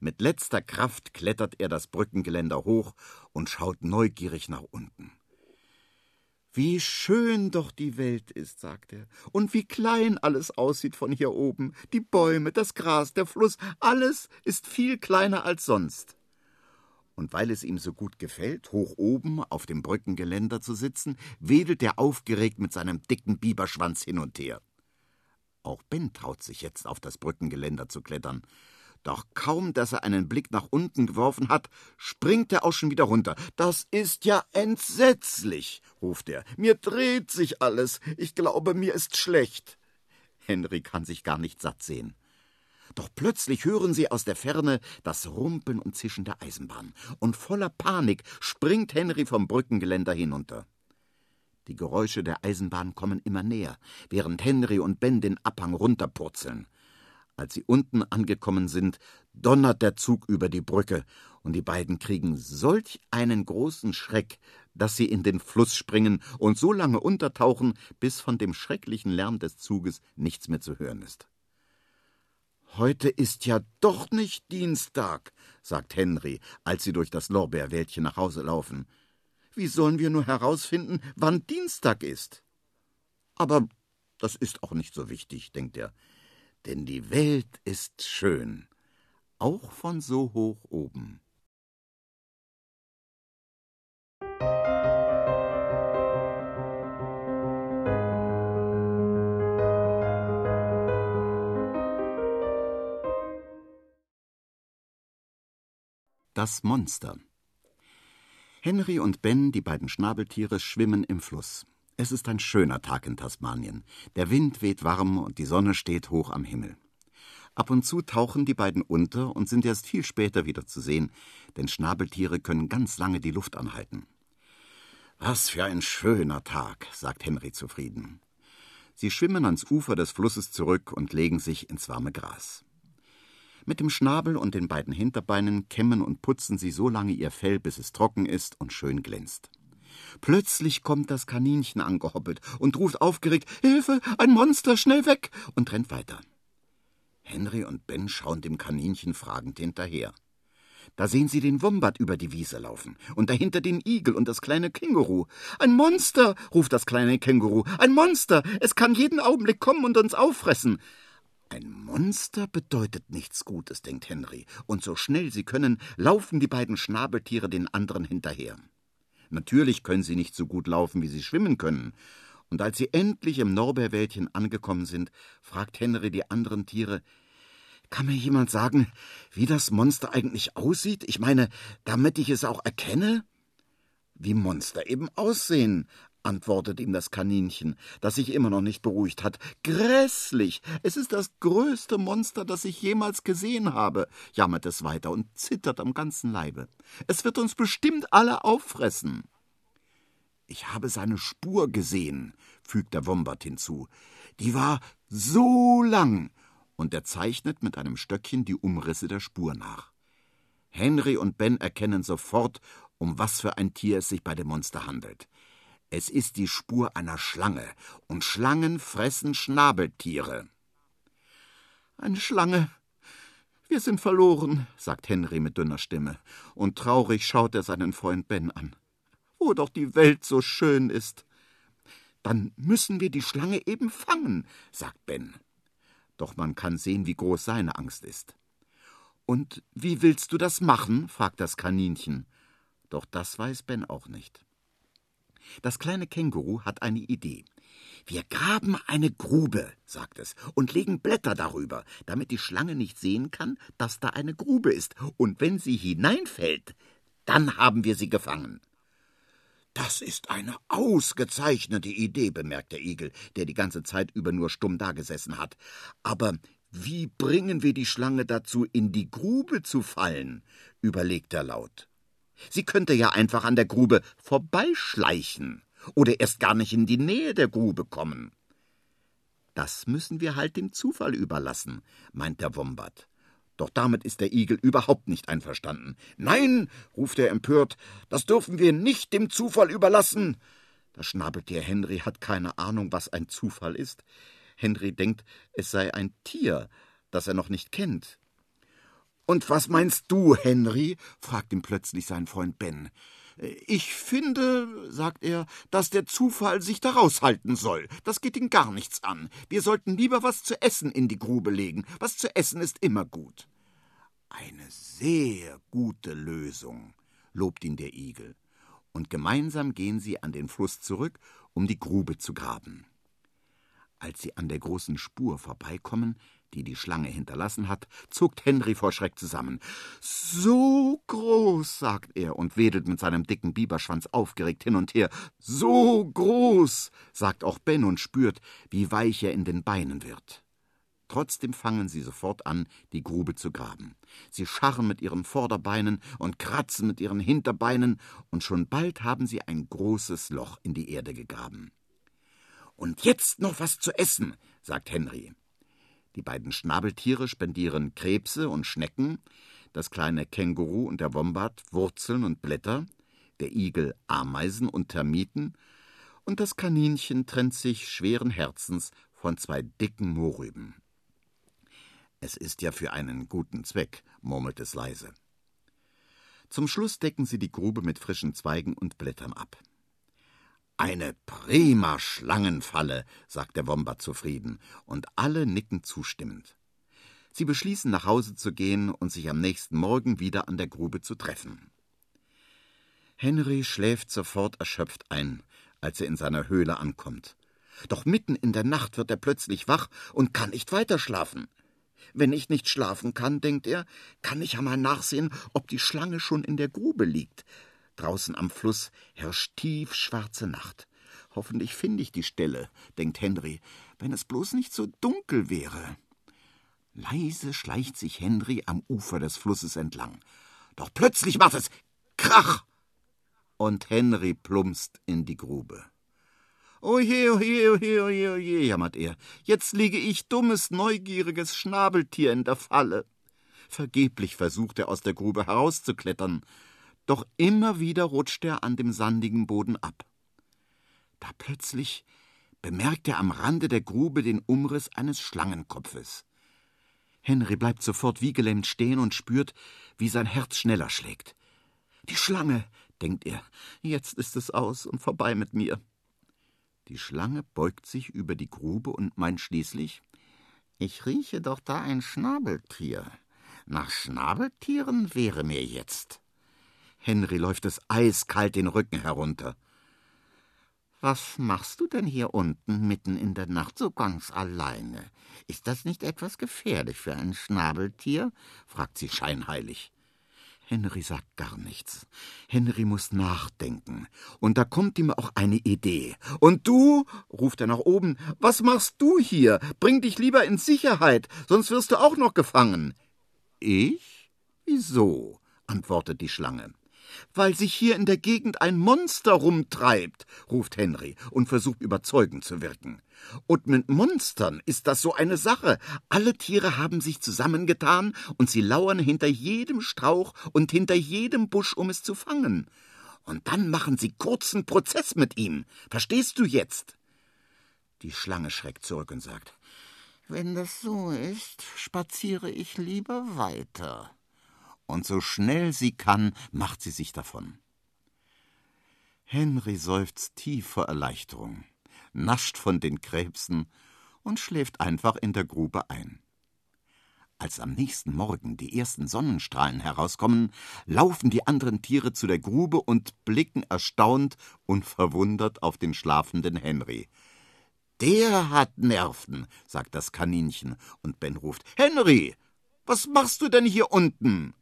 Mit letzter Kraft klettert er das Brückengeländer hoch und schaut neugierig nach unten. Wie schön doch die Welt ist, sagt er, und wie klein alles aussieht von hier oben. Die Bäume, das Gras, der Fluss, alles ist viel kleiner als sonst und weil es ihm so gut gefällt, hoch oben auf dem Brückengeländer zu sitzen, wedelt er aufgeregt mit seinem dicken Biberschwanz hin und her. Auch Ben traut sich jetzt auf das Brückengeländer zu klettern. Doch kaum, dass er einen Blick nach unten geworfen hat, springt er auch schon wieder runter. Das ist ja entsetzlich, ruft er. Mir dreht sich alles. Ich glaube, mir ist schlecht. Henry kann sich gar nicht satt sehen. Doch plötzlich hören sie aus der Ferne das Rumpeln und Zischen der Eisenbahn, und voller Panik springt Henry vom Brückengeländer hinunter. Die Geräusche der Eisenbahn kommen immer näher, während Henry und Ben den Abhang runterpurzeln. Als sie unten angekommen sind, donnert der Zug über die Brücke, und die beiden kriegen solch einen großen Schreck, dass sie in den Fluss springen und so lange untertauchen, bis von dem schrecklichen Lärm des Zuges nichts mehr zu hören ist. Heute ist ja doch nicht Dienstag, sagt Henry, als sie durch das Lorbeerwäldchen nach Hause laufen. Wie sollen wir nur herausfinden, wann Dienstag ist? Aber das ist auch nicht so wichtig, denkt er, denn die Welt ist schön, auch von so hoch oben. Das Monster. Henry und Ben, die beiden Schnabeltiere, schwimmen im Fluss. Es ist ein schöner Tag in Tasmanien. Der Wind weht warm und die Sonne steht hoch am Himmel. Ab und zu tauchen die beiden unter und sind erst viel später wieder zu sehen, denn Schnabeltiere können ganz lange die Luft anhalten. Was für ein schöner Tag, sagt Henry zufrieden. Sie schwimmen ans Ufer des Flusses zurück und legen sich ins warme Gras. Mit dem Schnabel und den beiden Hinterbeinen kämmen und putzen sie so lange ihr Fell, bis es trocken ist und schön glänzt. Plötzlich kommt das Kaninchen angehoppelt und ruft aufgeregt Hilfe, ein Monster, schnell weg und rennt weiter. Henry und Ben schauen dem Kaninchen fragend hinterher. Da sehen sie den Wombat über die Wiese laufen und dahinter den Igel und das kleine Känguru. Ein Monster, ruft das kleine Känguru. Ein Monster. Es kann jeden Augenblick kommen und uns auffressen. Ein Monster bedeutet nichts Gutes, denkt Henry, und so schnell sie können, laufen die beiden Schnabeltiere den anderen hinterher. Natürlich können sie nicht so gut laufen, wie sie schwimmen können, und als sie endlich im Norbeerwäldchen angekommen sind, fragt Henry die anderen Tiere Kann mir jemand sagen, wie das Monster eigentlich aussieht? Ich meine, damit ich es auch erkenne? Wie Monster eben aussehen, antwortet ihm das Kaninchen, das sich immer noch nicht beruhigt hat. Grässlich! Es ist das größte Monster, das ich jemals gesehen habe, jammert es weiter und zittert am ganzen Leibe. Es wird uns bestimmt alle auffressen. Ich habe seine Spur gesehen, fügt der Wombat hinzu. Die war so lang, und er zeichnet mit einem Stöckchen die Umrisse der Spur nach. Henry und Ben erkennen sofort, um was für ein Tier es sich bei dem Monster handelt. Es ist die Spur einer Schlange, und Schlangen fressen Schnabeltiere. Eine Schlange. Wir sind verloren, sagt Henry mit dünner Stimme, und traurig schaut er seinen Freund Ben an. Wo doch die Welt so schön ist. Dann müssen wir die Schlange eben fangen, sagt Ben. Doch man kann sehen, wie groß seine Angst ist. Und wie willst du das machen? fragt das Kaninchen. Doch das weiß Ben auch nicht. Das kleine Känguru hat eine Idee. Wir graben eine Grube, sagt es, und legen Blätter darüber, damit die Schlange nicht sehen kann, dass da eine Grube ist, und wenn sie hineinfällt, dann haben wir sie gefangen. Das ist eine ausgezeichnete Idee, bemerkt der Igel, der die ganze Zeit über nur stumm dagesessen hat. Aber wie bringen wir die Schlange dazu, in die Grube zu fallen? überlegt er laut. Sie könnte ja einfach an der Grube vorbeischleichen oder erst gar nicht in die Nähe der Grube kommen. Das müssen wir halt dem Zufall überlassen, meint der Wombat. Doch damit ist der Igel überhaupt nicht einverstanden. Nein, ruft er empört, das dürfen wir nicht dem Zufall überlassen. Das Schnabeltier Henry hat keine Ahnung, was ein Zufall ist. Henry denkt, es sei ein Tier, das er noch nicht kennt. Und was meinst du, Henry? fragt ihn plötzlich sein Freund Ben. Ich finde, sagt er, dass der Zufall sich daraus halten soll. Das geht ihn gar nichts an. Wir sollten lieber was zu essen in die Grube legen. Was zu essen ist immer gut. Eine sehr gute Lösung, lobt ihn der Igel. Und gemeinsam gehen sie an den Fluss zurück, um die Grube zu graben. Als sie an der großen Spur vorbeikommen, die die Schlange hinterlassen hat, zuckt Henry vor Schreck zusammen. So groß, sagt er und wedelt mit seinem dicken Biberschwanz aufgeregt hin und her. So groß, sagt auch Ben und spürt, wie weich er in den Beinen wird. Trotzdem fangen sie sofort an, die Grube zu graben. Sie scharren mit ihren Vorderbeinen und kratzen mit ihren Hinterbeinen, und schon bald haben sie ein großes Loch in die Erde gegraben. Und jetzt noch was zu essen, sagt Henry. Die beiden Schnabeltiere spendieren Krebse und Schnecken, das kleine Känguru und der Wombat Wurzeln und Blätter, der Igel Ameisen und Termiten, und das Kaninchen trennt sich schweren Herzens von zwei dicken Mohrrüben. Es ist ja für einen guten Zweck, murmelt es leise. Zum Schluss decken sie die Grube mit frischen Zweigen und Blättern ab. Eine prima Schlangenfalle, sagt der Wombat zufrieden, und alle nicken zustimmend. Sie beschließen, nach Hause zu gehen und sich am nächsten Morgen wieder an der Grube zu treffen. Henry schläft sofort erschöpft ein, als er in seiner Höhle ankommt. Doch mitten in der Nacht wird er plötzlich wach und kann nicht weiterschlafen. Wenn ich nicht schlafen kann, denkt er, kann ich ja mal nachsehen, ob die Schlange schon in der Grube liegt. Draußen am Fluss herrscht tiefschwarze Nacht. Hoffentlich finde ich die Stelle, denkt Henry, wenn es bloß nicht so dunkel wäre. Leise schleicht sich Henry am Ufer des Flusses entlang. Doch plötzlich macht es Krach! Und Henry plumpst in die Grube. Oje, oje, oje, oje, oje, jammert er. Jetzt liege ich dummes, neugieriges Schnabeltier in der Falle. Vergeblich versucht er aus der Grube herauszuklettern doch immer wieder rutscht er an dem sandigen Boden ab. Da plötzlich bemerkt er am Rande der Grube den Umriss eines Schlangenkopfes. Henry bleibt sofort wie gelähmt stehen und spürt, wie sein Herz schneller schlägt. Die Schlange, denkt er, jetzt ist es aus und vorbei mit mir. Die Schlange beugt sich über die Grube und meint schließlich Ich rieche doch da ein Schnabeltier. Nach Schnabeltieren wäre mir jetzt. Henry läuft es eiskalt den Rücken herunter. Was machst du denn hier unten mitten in der Nacht so ganz alleine? Ist das nicht etwas gefährlich für ein Schnabeltier? fragt sie scheinheilig. Henry sagt gar nichts. Henry muss nachdenken. Und da kommt ihm auch eine Idee. Und du, ruft er nach oben, was machst du hier? Bring dich lieber in Sicherheit, sonst wirst du auch noch gefangen. Ich? Wieso? antwortet die Schlange. Weil sich hier in der Gegend ein Monster rumtreibt, ruft Henry und versucht überzeugend zu wirken. Und mit Monstern ist das so eine Sache. Alle Tiere haben sich zusammengetan und sie lauern hinter jedem Strauch und hinter jedem Busch, um es zu fangen. Und dann machen sie kurzen Prozess mit ihm. Verstehst du jetzt? Die Schlange schreckt zurück und sagt, wenn das so ist, spaziere ich lieber weiter und so schnell sie kann, macht sie sich davon. Henry seufzt tief vor Erleichterung, nascht von den Krebsen und schläft einfach in der Grube ein. Als am nächsten Morgen die ersten Sonnenstrahlen herauskommen, laufen die anderen Tiere zu der Grube und blicken erstaunt und verwundert auf den schlafenden Henry. Der hat Nerven, sagt das Kaninchen, und Ben ruft Henry, was machst du denn hier unten?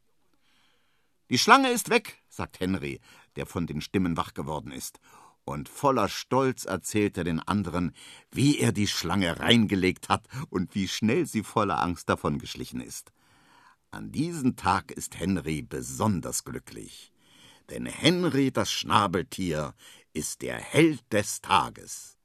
Die Schlange ist weg, sagt Henry, der von den Stimmen wach geworden ist. Und voller Stolz erzählt er den anderen, wie er die Schlange reingelegt hat und wie schnell sie voller Angst davongeschlichen ist. An diesem Tag ist Henry besonders glücklich. Denn Henry, das Schnabeltier, ist der Held des Tages.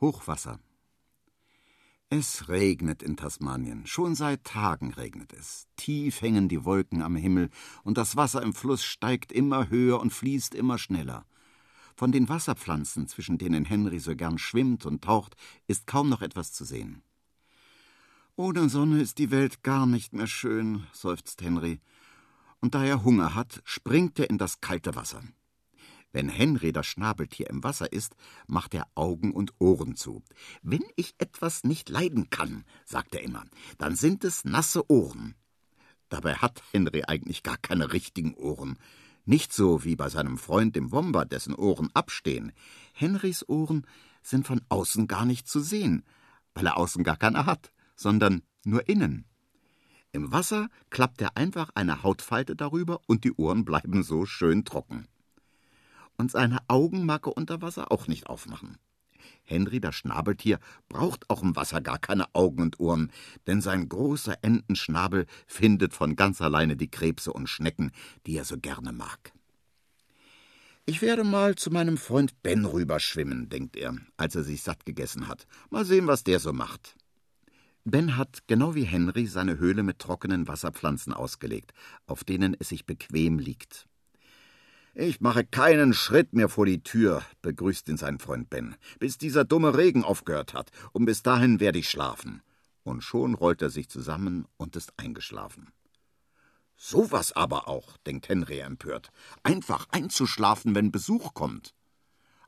Hochwasser. Es regnet in Tasmanien. Schon seit Tagen regnet es. Tief hängen die Wolken am Himmel, und das Wasser im Fluss steigt immer höher und fließt immer schneller. Von den Wasserpflanzen, zwischen denen Henry so gern schwimmt und taucht, ist kaum noch etwas zu sehen. Ohne Sonne ist die Welt gar nicht mehr schön, seufzt Henry. Und da er Hunger hat, springt er in das kalte Wasser. Wenn Henry das Schnabeltier im Wasser ist, macht er Augen und Ohren zu. Wenn ich etwas nicht leiden kann, sagt er immer, dann sind es nasse Ohren. Dabei hat Henry eigentlich gar keine richtigen Ohren. Nicht so wie bei seinem Freund dem Wombat, dessen Ohren abstehen. Henrys Ohren sind von außen gar nicht zu sehen, weil er außen gar keine hat, sondern nur innen. Im Wasser klappt er einfach eine Hautfalte darüber und die Ohren bleiben so schön trocken und seine Augen mag er unter Wasser auch nicht aufmachen. Henry, das Schnabeltier, braucht auch im Wasser gar keine Augen und Ohren, denn sein großer Entenschnabel findet von ganz alleine die Krebse und Schnecken, die er so gerne mag. Ich werde mal zu meinem Freund Ben rüberschwimmen, denkt er, als er sich satt gegessen hat. Mal sehen, was der so macht. Ben hat, genau wie Henry, seine Höhle mit trockenen Wasserpflanzen ausgelegt, auf denen es sich bequem liegt. Ich mache keinen Schritt mehr vor die Tür, begrüßt ihn sein Freund Ben, bis dieser dumme Regen aufgehört hat, und bis dahin werde ich schlafen. Und schon rollt er sich zusammen und ist eingeschlafen. So was aber auch, denkt Henry empört, einfach einzuschlafen, wenn Besuch kommt.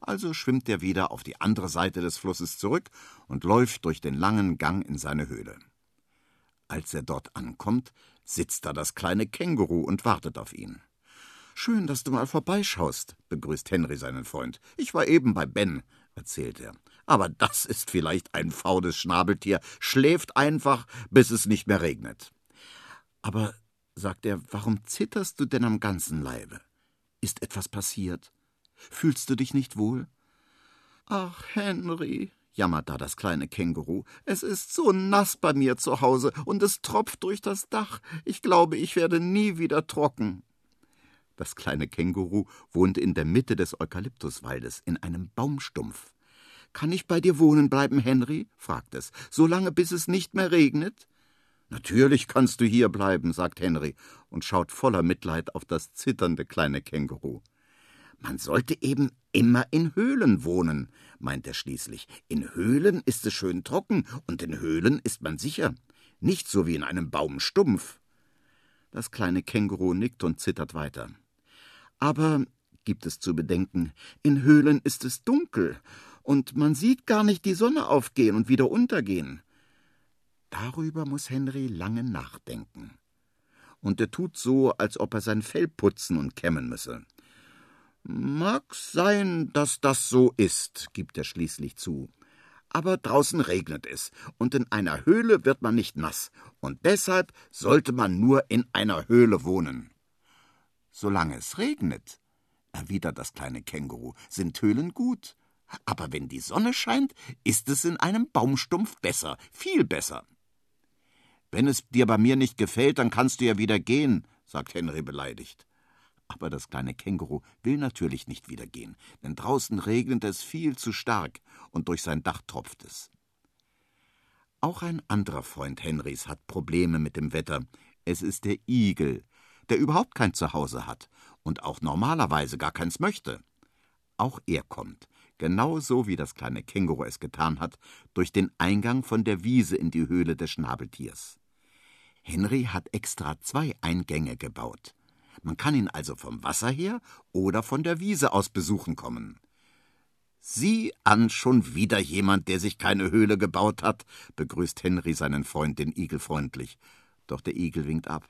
Also schwimmt er wieder auf die andere Seite des Flusses zurück und läuft durch den langen Gang in seine Höhle. Als er dort ankommt, sitzt da das kleine Känguru und wartet auf ihn. Schön, dass du mal vorbeischaust, begrüßt Henry seinen Freund. Ich war eben bei Ben, erzählt er. Aber das ist vielleicht ein faules Schnabeltier, schläft einfach, bis es nicht mehr regnet. Aber, sagt er, warum zitterst du denn am ganzen Leibe? Ist etwas passiert? Fühlst du dich nicht wohl? Ach, Henry, jammert da das kleine Känguru, es ist so nass bei mir zu Hause und es tropft durch das Dach. Ich glaube, ich werde nie wieder trocken. Das kleine Känguru wohnte in der Mitte des Eukalyptuswaldes in einem Baumstumpf. Kann ich bei dir wohnen bleiben, Henry? fragt es, so lange bis es nicht mehr regnet? Natürlich kannst du hier bleiben, sagt Henry und schaut voller Mitleid auf das zitternde kleine Känguru. Man sollte eben immer in Höhlen wohnen, meint er schließlich. In Höhlen ist es schön trocken und in Höhlen ist man sicher. nicht so wie in einem Baumstumpf. Das kleine Känguru nickt und zittert weiter. Aber, gibt es zu bedenken, in Höhlen ist es dunkel und man sieht gar nicht die Sonne aufgehen und wieder untergehen. Darüber muss Henry lange nachdenken. Und er tut so, als ob er sein Fell putzen und kämmen müsse. Mag sein, dass das so ist, gibt er schließlich zu. Aber draußen regnet es, und in einer Höhle wird man nicht nass, und deshalb sollte man nur in einer Höhle wohnen. Solange es regnet, erwidert das kleine Känguru, sind Höhlen gut. Aber wenn die Sonne scheint, ist es in einem Baumstumpf besser, viel besser. Wenn es dir bei mir nicht gefällt, dann kannst du ja wieder gehen, sagt Henry beleidigt. Aber das kleine Känguru will natürlich nicht wieder gehen, denn draußen regnet es viel zu stark und durch sein Dach tropft es. Auch ein anderer Freund Henrys hat Probleme mit dem Wetter. Es ist der Igel, der überhaupt kein Zuhause hat und auch normalerweise gar keins möchte. Auch er kommt, genauso wie das kleine Känguru es getan hat, durch den Eingang von der Wiese in die Höhle des Schnabeltiers. Henry hat extra zwei Eingänge gebaut. Man kann ihn also vom Wasser her oder von der Wiese aus besuchen kommen. Sieh an, schon wieder jemand, der sich keine Höhle gebaut hat, begrüßt Henry seinen Freund, den Igel, freundlich. Doch der Igel winkt ab.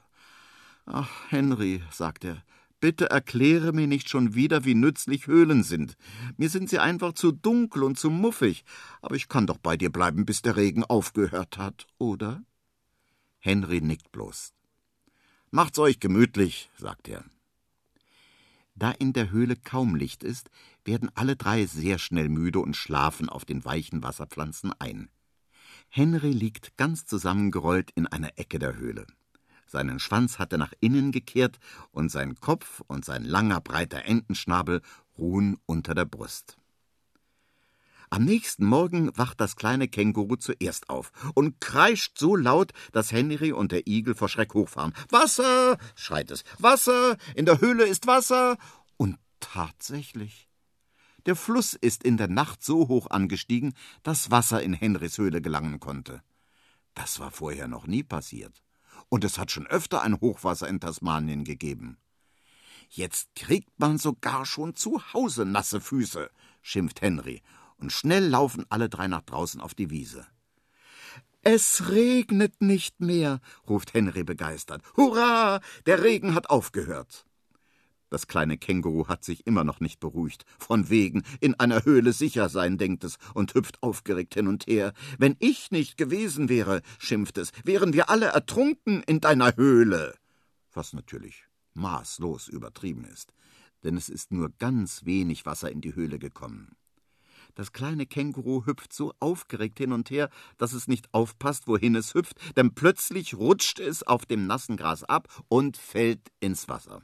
Ach, Henry, sagt er, bitte erkläre mir nicht schon wieder, wie nützlich Höhlen sind. Mir sind sie einfach zu dunkel und zu muffig, aber ich kann doch bei dir bleiben, bis der Regen aufgehört hat, oder? Henry nickt bloß. Macht's euch gemütlich, sagt er. Da in der Höhle kaum Licht ist, werden alle drei sehr schnell müde und schlafen auf den weichen Wasserpflanzen ein. Henry liegt ganz zusammengerollt in einer Ecke der Höhle. Seinen Schwanz hat er nach innen gekehrt und sein Kopf und sein langer, breiter Entenschnabel ruhen unter der Brust. Am nächsten Morgen wacht das kleine Känguru zuerst auf und kreischt so laut, dass Henry und der Igel vor Schreck hochfahren. Wasser! schreit es. Wasser! In der Höhle ist Wasser! Und tatsächlich. Der Fluss ist in der Nacht so hoch angestiegen, dass Wasser in Henrys Höhle gelangen konnte. Das war vorher noch nie passiert. Und es hat schon öfter ein Hochwasser in Tasmanien gegeben. Jetzt kriegt man sogar schon zu Hause nasse Füße, schimpft Henry und schnell laufen alle drei nach draußen auf die Wiese. Es regnet nicht mehr, ruft Henry begeistert. Hurra! Der Regen hat aufgehört. Das kleine Känguru hat sich immer noch nicht beruhigt. Von wegen in einer Höhle sicher sein, denkt es und hüpft aufgeregt hin und her. Wenn ich nicht gewesen wäre, schimpft es, wären wir alle ertrunken in deiner Höhle. Was natürlich maßlos übertrieben ist, denn es ist nur ganz wenig Wasser in die Höhle gekommen. Das kleine Känguru hüpft so aufgeregt hin und her, dass es nicht aufpasst, wohin es hüpft, denn plötzlich rutscht es auf dem nassen Gras ab und fällt ins Wasser.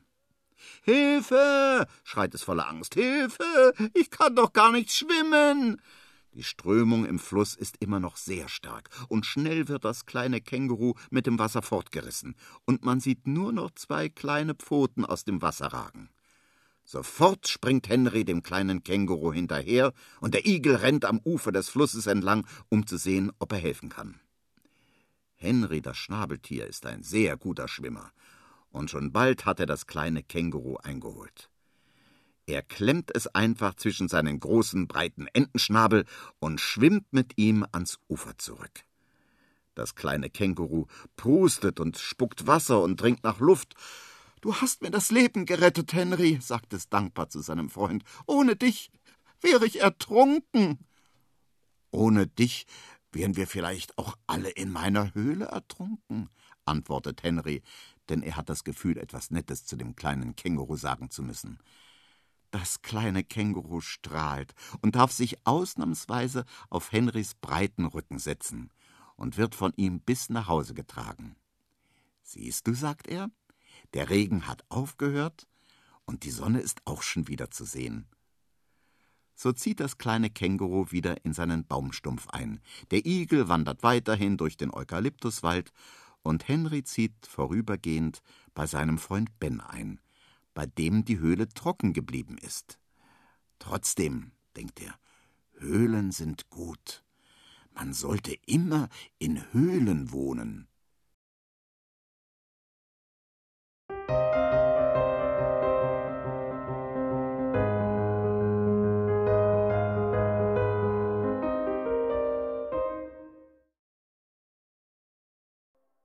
Hilfe! schreit es voller Angst. Hilfe! Ich kann doch gar nicht schwimmen! Die Strömung im Fluss ist immer noch sehr stark, und schnell wird das kleine Känguru mit dem Wasser fortgerissen, und man sieht nur noch zwei kleine Pfoten aus dem Wasser ragen. Sofort springt Henry dem kleinen Känguru hinterher, und der Igel rennt am Ufer des Flusses entlang, um zu sehen, ob er helfen kann. Henry, das Schnabeltier, ist ein sehr guter Schwimmer, und schon bald hat er das kleine Känguru eingeholt. Er klemmt es einfach zwischen seinen großen, breiten Entenschnabel und schwimmt mit ihm ans Ufer zurück. Das kleine Känguru prustet und spuckt Wasser und dringt nach Luft, Du hast mir das Leben gerettet, Henry, sagt es dankbar zu seinem Freund. Ohne dich wäre ich ertrunken. Ohne dich wären wir vielleicht auch alle in meiner Höhle ertrunken, antwortet Henry, denn er hat das Gefühl, etwas Nettes zu dem kleinen Känguru sagen zu müssen. Das kleine Känguru strahlt und darf sich ausnahmsweise auf Henrys breiten Rücken setzen und wird von ihm bis nach Hause getragen. Siehst du, sagt er, der Regen hat aufgehört und die Sonne ist auch schon wieder zu sehen. So zieht das kleine Känguru wieder in seinen Baumstumpf ein. Der Igel wandert weiterhin durch den Eukalyptuswald und Henry zieht vorübergehend bei seinem Freund Ben ein, bei dem die Höhle trocken geblieben ist. Trotzdem, denkt er, Höhlen sind gut. Man sollte immer in Höhlen wohnen.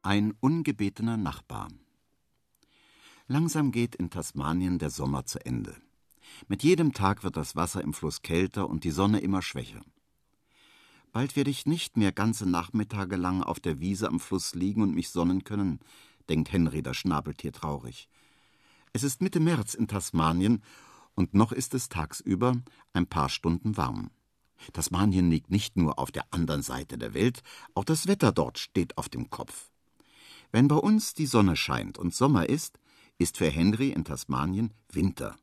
Ein ungebetener Nachbar. Langsam geht in Tasmanien der Sommer zu Ende. Mit jedem Tag wird das Wasser im Fluss kälter und die Sonne immer schwächer. Bald werde ich nicht mehr ganze Nachmittage lang auf der Wiese am Fluss liegen und mich sonnen können, denkt Henry das Schnabeltier traurig. Es ist Mitte März in Tasmanien und noch ist es tagsüber ein paar Stunden warm. Tasmanien liegt nicht nur auf der anderen Seite der Welt, auch das Wetter dort steht auf dem Kopf. Wenn bei uns die Sonne scheint und Sommer ist, ist für Henry in Tasmanien Winter.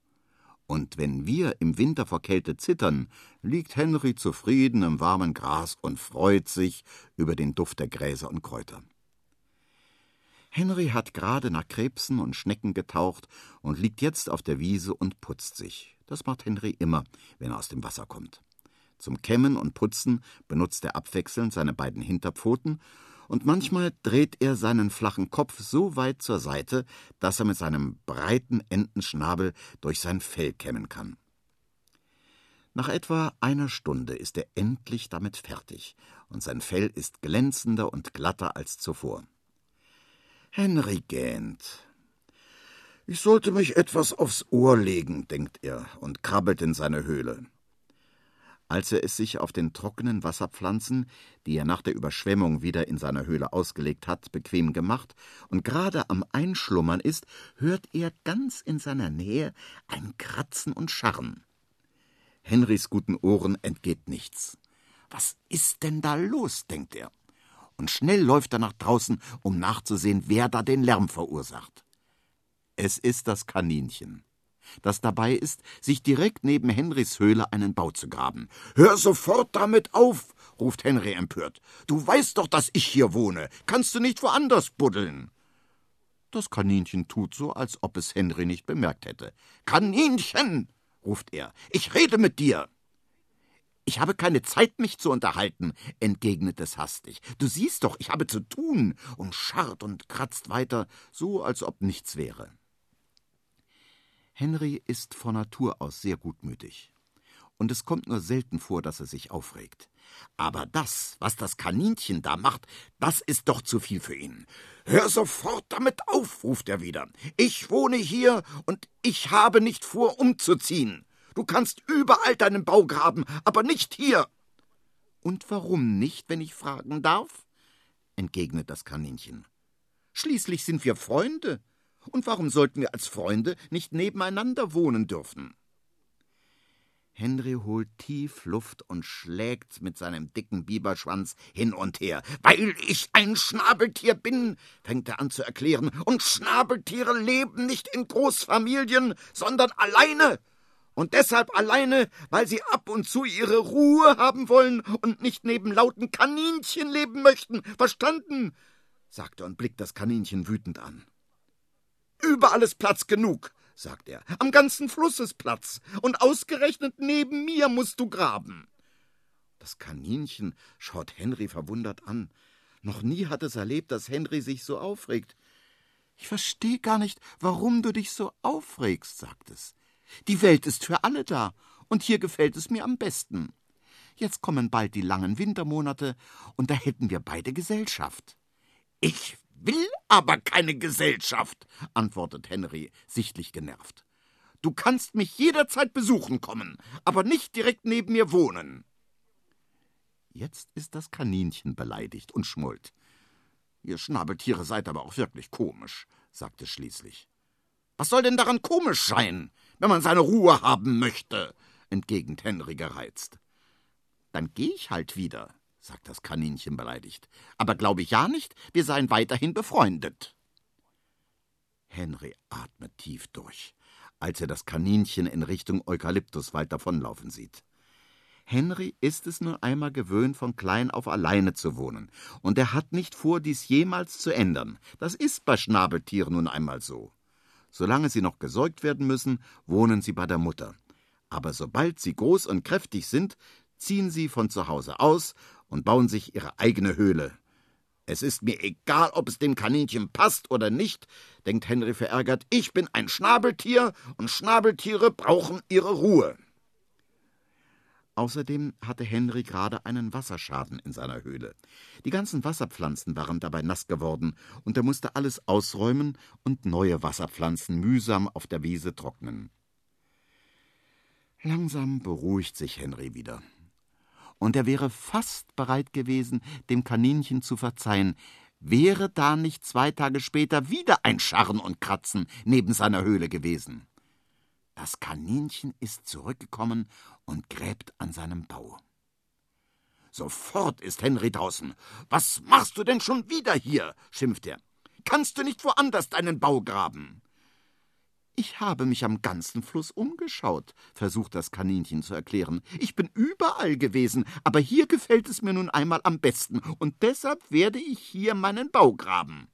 Und wenn wir im Winter vor Kälte zittern, liegt Henry zufrieden im warmen Gras und freut sich über den Duft der Gräser und Kräuter. Henry hat gerade nach Krebsen und Schnecken getaucht und liegt jetzt auf der Wiese und putzt sich. Das macht Henry immer, wenn er aus dem Wasser kommt. Zum Kämmen und Putzen benutzt er abwechselnd seine beiden Hinterpfoten und manchmal dreht er seinen flachen Kopf so weit zur Seite, dass er mit seinem breiten Entenschnabel durch sein Fell kämmen kann. Nach etwa einer Stunde ist er endlich damit fertig, und sein Fell ist glänzender und glatter als zuvor. Henry gähnt. Ich sollte mich etwas aufs Ohr legen, denkt er und krabbelt in seine Höhle als er es sich auf den trockenen Wasserpflanzen, die er nach der Überschwemmung wieder in seiner Höhle ausgelegt hat, bequem gemacht und gerade am Einschlummern ist, hört er ganz in seiner Nähe ein Kratzen und Scharren. Henrys guten Ohren entgeht nichts. Was ist denn da los? denkt er. Und schnell läuft er nach draußen, um nachzusehen, wer da den Lärm verursacht. Es ist das Kaninchen das dabei ist, sich direkt neben Henrys Höhle einen Bau zu graben. Hör sofort damit auf, ruft Henry empört. Du weißt doch, dass ich hier wohne. Kannst du nicht woanders buddeln? Das Kaninchen tut so, als ob es Henry nicht bemerkt hätte. Kaninchen, ruft er, ich rede mit dir. Ich habe keine Zeit, mich zu unterhalten, entgegnet es hastig. Du siehst doch, ich habe zu tun, und scharrt und kratzt weiter, so als ob nichts wäre. Henry ist von Natur aus sehr gutmütig. Und es kommt nur selten vor, dass er sich aufregt. Aber das, was das Kaninchen da macht, das ist doch zu viel für ihn. Hör sofort damit auf, ruft er wieder. Ich wohne hier und ich habe nicht vor, umzuziehen. Du kannst überall deinen Bau graben, aber nicht hier. Und warum nicht, wenn ich fragen darf? entgegnet das Kaninchen. Schließlich sind wir Freunde. Und warum sollten wir als Freunde nicht nebeneinander wohnen dürfen? Henry holt tief Luft und schlägt mit seinem dicken Biberschwanz hin und her. Weil ich ein Schnabeltier bin, fängt er an zu erklären, und Schnabeltiere leben nicht in Großfamilien, sondern alleine. Und deshalb alleine, weil sie ab und zu ihre Ruhe haben wollen und nicht neben lauten Kaninchen leben möchten. Verstanden? sagte und blickt das Kaninchen wütend an. Überall ist Platz genug, sagt er. Am ganzen Fluss ist Platz. Und ausgerechnet neben mir musst du graben. Das Kaninchen schaut Henry verwundert an. Noch nie hat es erlebt, dass Henry sich so aufregt. Ich verstehe gar nicht, warum du dich so aufregst, sagt es. Die Welt ist für alle da, und hier gefällt es mir am besten. Jetzt kommen bald die langen Wintermonate, und da hätten wir beide Gesellschaft. Ich will aber keine Gesellschaft, antwortet Henry, sichtlich genervt. Du kannst mich jederzeit besuchen kommen, aber nicht direkt neben mir wohnen. Jetzt ist das Kaninchen beleidigt und schmollt. Ihr Schnabeltiere seid aber auch wirklich komisch, sagt es schließlich. Was soll denn daran komisch sein, wenn man seine Ruhe haben möchte? entgegnet Henry gereizt. Dann geh ich halt wieder, sagt das Kaninchen beleidigt. Aber glaube ich ja nicht, wir seien weiterhin befreundet. Henry atmet tief durch, als er das Kaninchen in Richtung Eukalyptuswald davonlaufen sieht. Henry ist es nur einmal gewöhnt, von klein auf alleine zu wohnen, und er hat nicht vor, dies jemals zu ändern. Das ist bei Schnabeltieren nun einmal so. Solange sie noch gesäugt werden müssen, wohnen sie bei der Mutter. Aber sobald sie groß und kräftig sind, ziehen sie von zu Hause aus und bauen sich ihre eigene Höhle. Es ist mir egal, ob es dem Kaninchen passt oder nicht, denkt Henry verärgert. Ich bin ein Schnabeltier und Schnabeltiere brauchen ihre Ruhe. Außerdem hatte Henry gerade einen Wasserschaden in seiner Höhle. Die ganzen Wasserpflanzen waren dabei nass geworden, und er musste alles ausräumen und neue Wasserpflanzen mühsam auf der Wiese trocknen. Langsam beruhigt sich Henry wieder. Und er wäre fast bereit gewesen, dem Kaninchen zu verzeihen, wäre da nicht zwei Tage später wieder ein Scharren und Kratzen neben seiner Höhle gewesen. Das Kaninchen ist zurückgekommen und gräbt an seinem Bau. Sofort ist Henry draußen. Was machst du denn schon wieder hier? schimpft er. Kannst du nicht woanders deinen Bau graben? Ich habe mich am ganzen Fluss umgeschaut, versucht das Kaninchen zu erklären. Ich bin überall gewesen, aber hier gefällt es mir nun einmal am besten, und deshalb werde ich hier meinen Bau graben.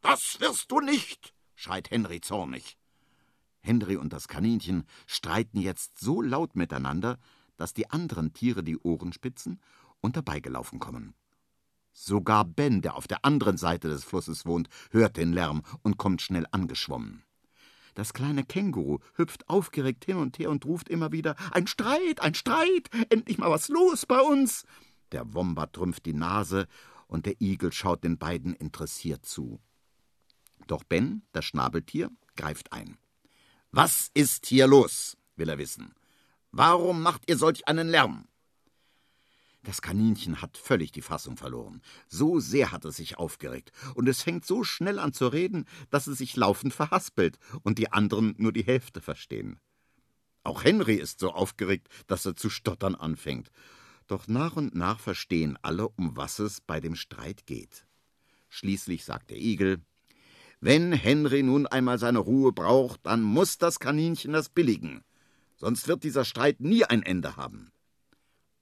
Das wirst du nicht, schreit Henry zornig. Henry und das Kaninchen streiten jetzt so laut miteinander, dass die anderen Tiere die Ohren spitzen und herbeigelaufen kommen. Sogar Ben, der auf der anderen Seite des Flusses wohnt, hört den Lärm und kommt schnell angeschwommen. Das kleine Känguru hüpft aufgeregt hin und her und ruft immer wieder Ein Streit, ein Streit, endlich mal was los bei uns. Der Wombat rümpft die Nase und der Igel schaut den beiden interessiert zu. Doch Ben, das Schnabeltier, greift ein. Was ist hier los? will er wissen. Warum macht ihr solch einen Lärm? Das Kaninchen hat völlig die Fassung verloren. So sehr hat es sich aufgeregt. Und es fängt so schnell an zu reden, dass es sich laufend verhaspelt und die anderen nur die Hälfte verstehen. Auch Henry ist so aufgeregt, dass er zu stottern anfängt. Doch nach und nach verstehen alle, um was es bei dem Streit geht. Schließlich sagt der Igel wenn Henry nun einmal seine Ruhe braucht, dann muss das Kaninchen das billigen. Sonst wird dieser Streit nie ein Ende haben.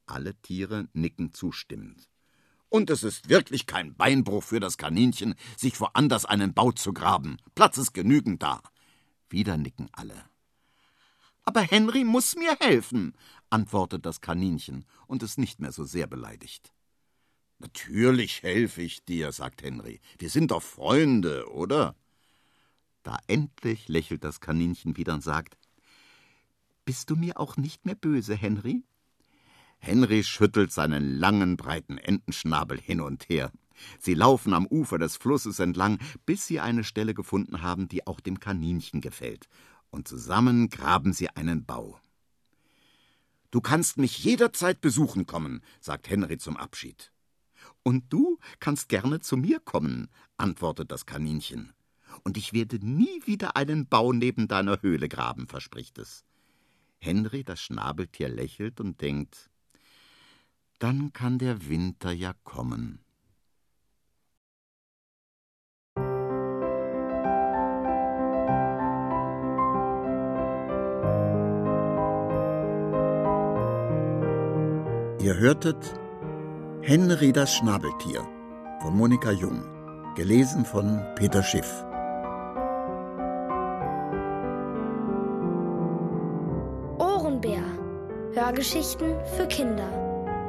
Alle Tiere nicken zustimmend. Und es ist wirklich kein Beinbruch für das Kaninchen, sich woanders einen Bau zu graben. Platz ist genügend da. Wieder nicken alle. Aber Henry muss mir helfen, antwortet das Kaninchen und ist nicht mehr so sehr beleidigt. Natürlich helfe ich dir, sagt Henry. Wir sind doch Freunde, oder? Da endlich lächelt das Kaninchen wieder und sagt Bist du mir auch nicht mehr böse, Henry? Henry schüttelt seinen langen, breiten Entenschnabel hin und her. Sie laufen am Ufer des Flusses entlang, bis sie eine Stelle gefunden haben, die auch dem Kaninchen gefällt. Und zusammen graben sie einen Bau. Du kannst mich jederzeit besuchen kommen, sagt Henry zum Abschied. Und du kannst gerne zu mir kommen, antwortet das Kaninchen. Und ich werde nie wieder einen Bau neben deiner Höhle graben, verspricht es. Henry, das Schnabeltier, lächelt und denkt, dann kann der Winter ja kommen. Ihr hörtet Henry das Schnabeltier von Monika Jung, gelesen von Peter Schiff. Ohrenbär. Hörgeschichten für Kinder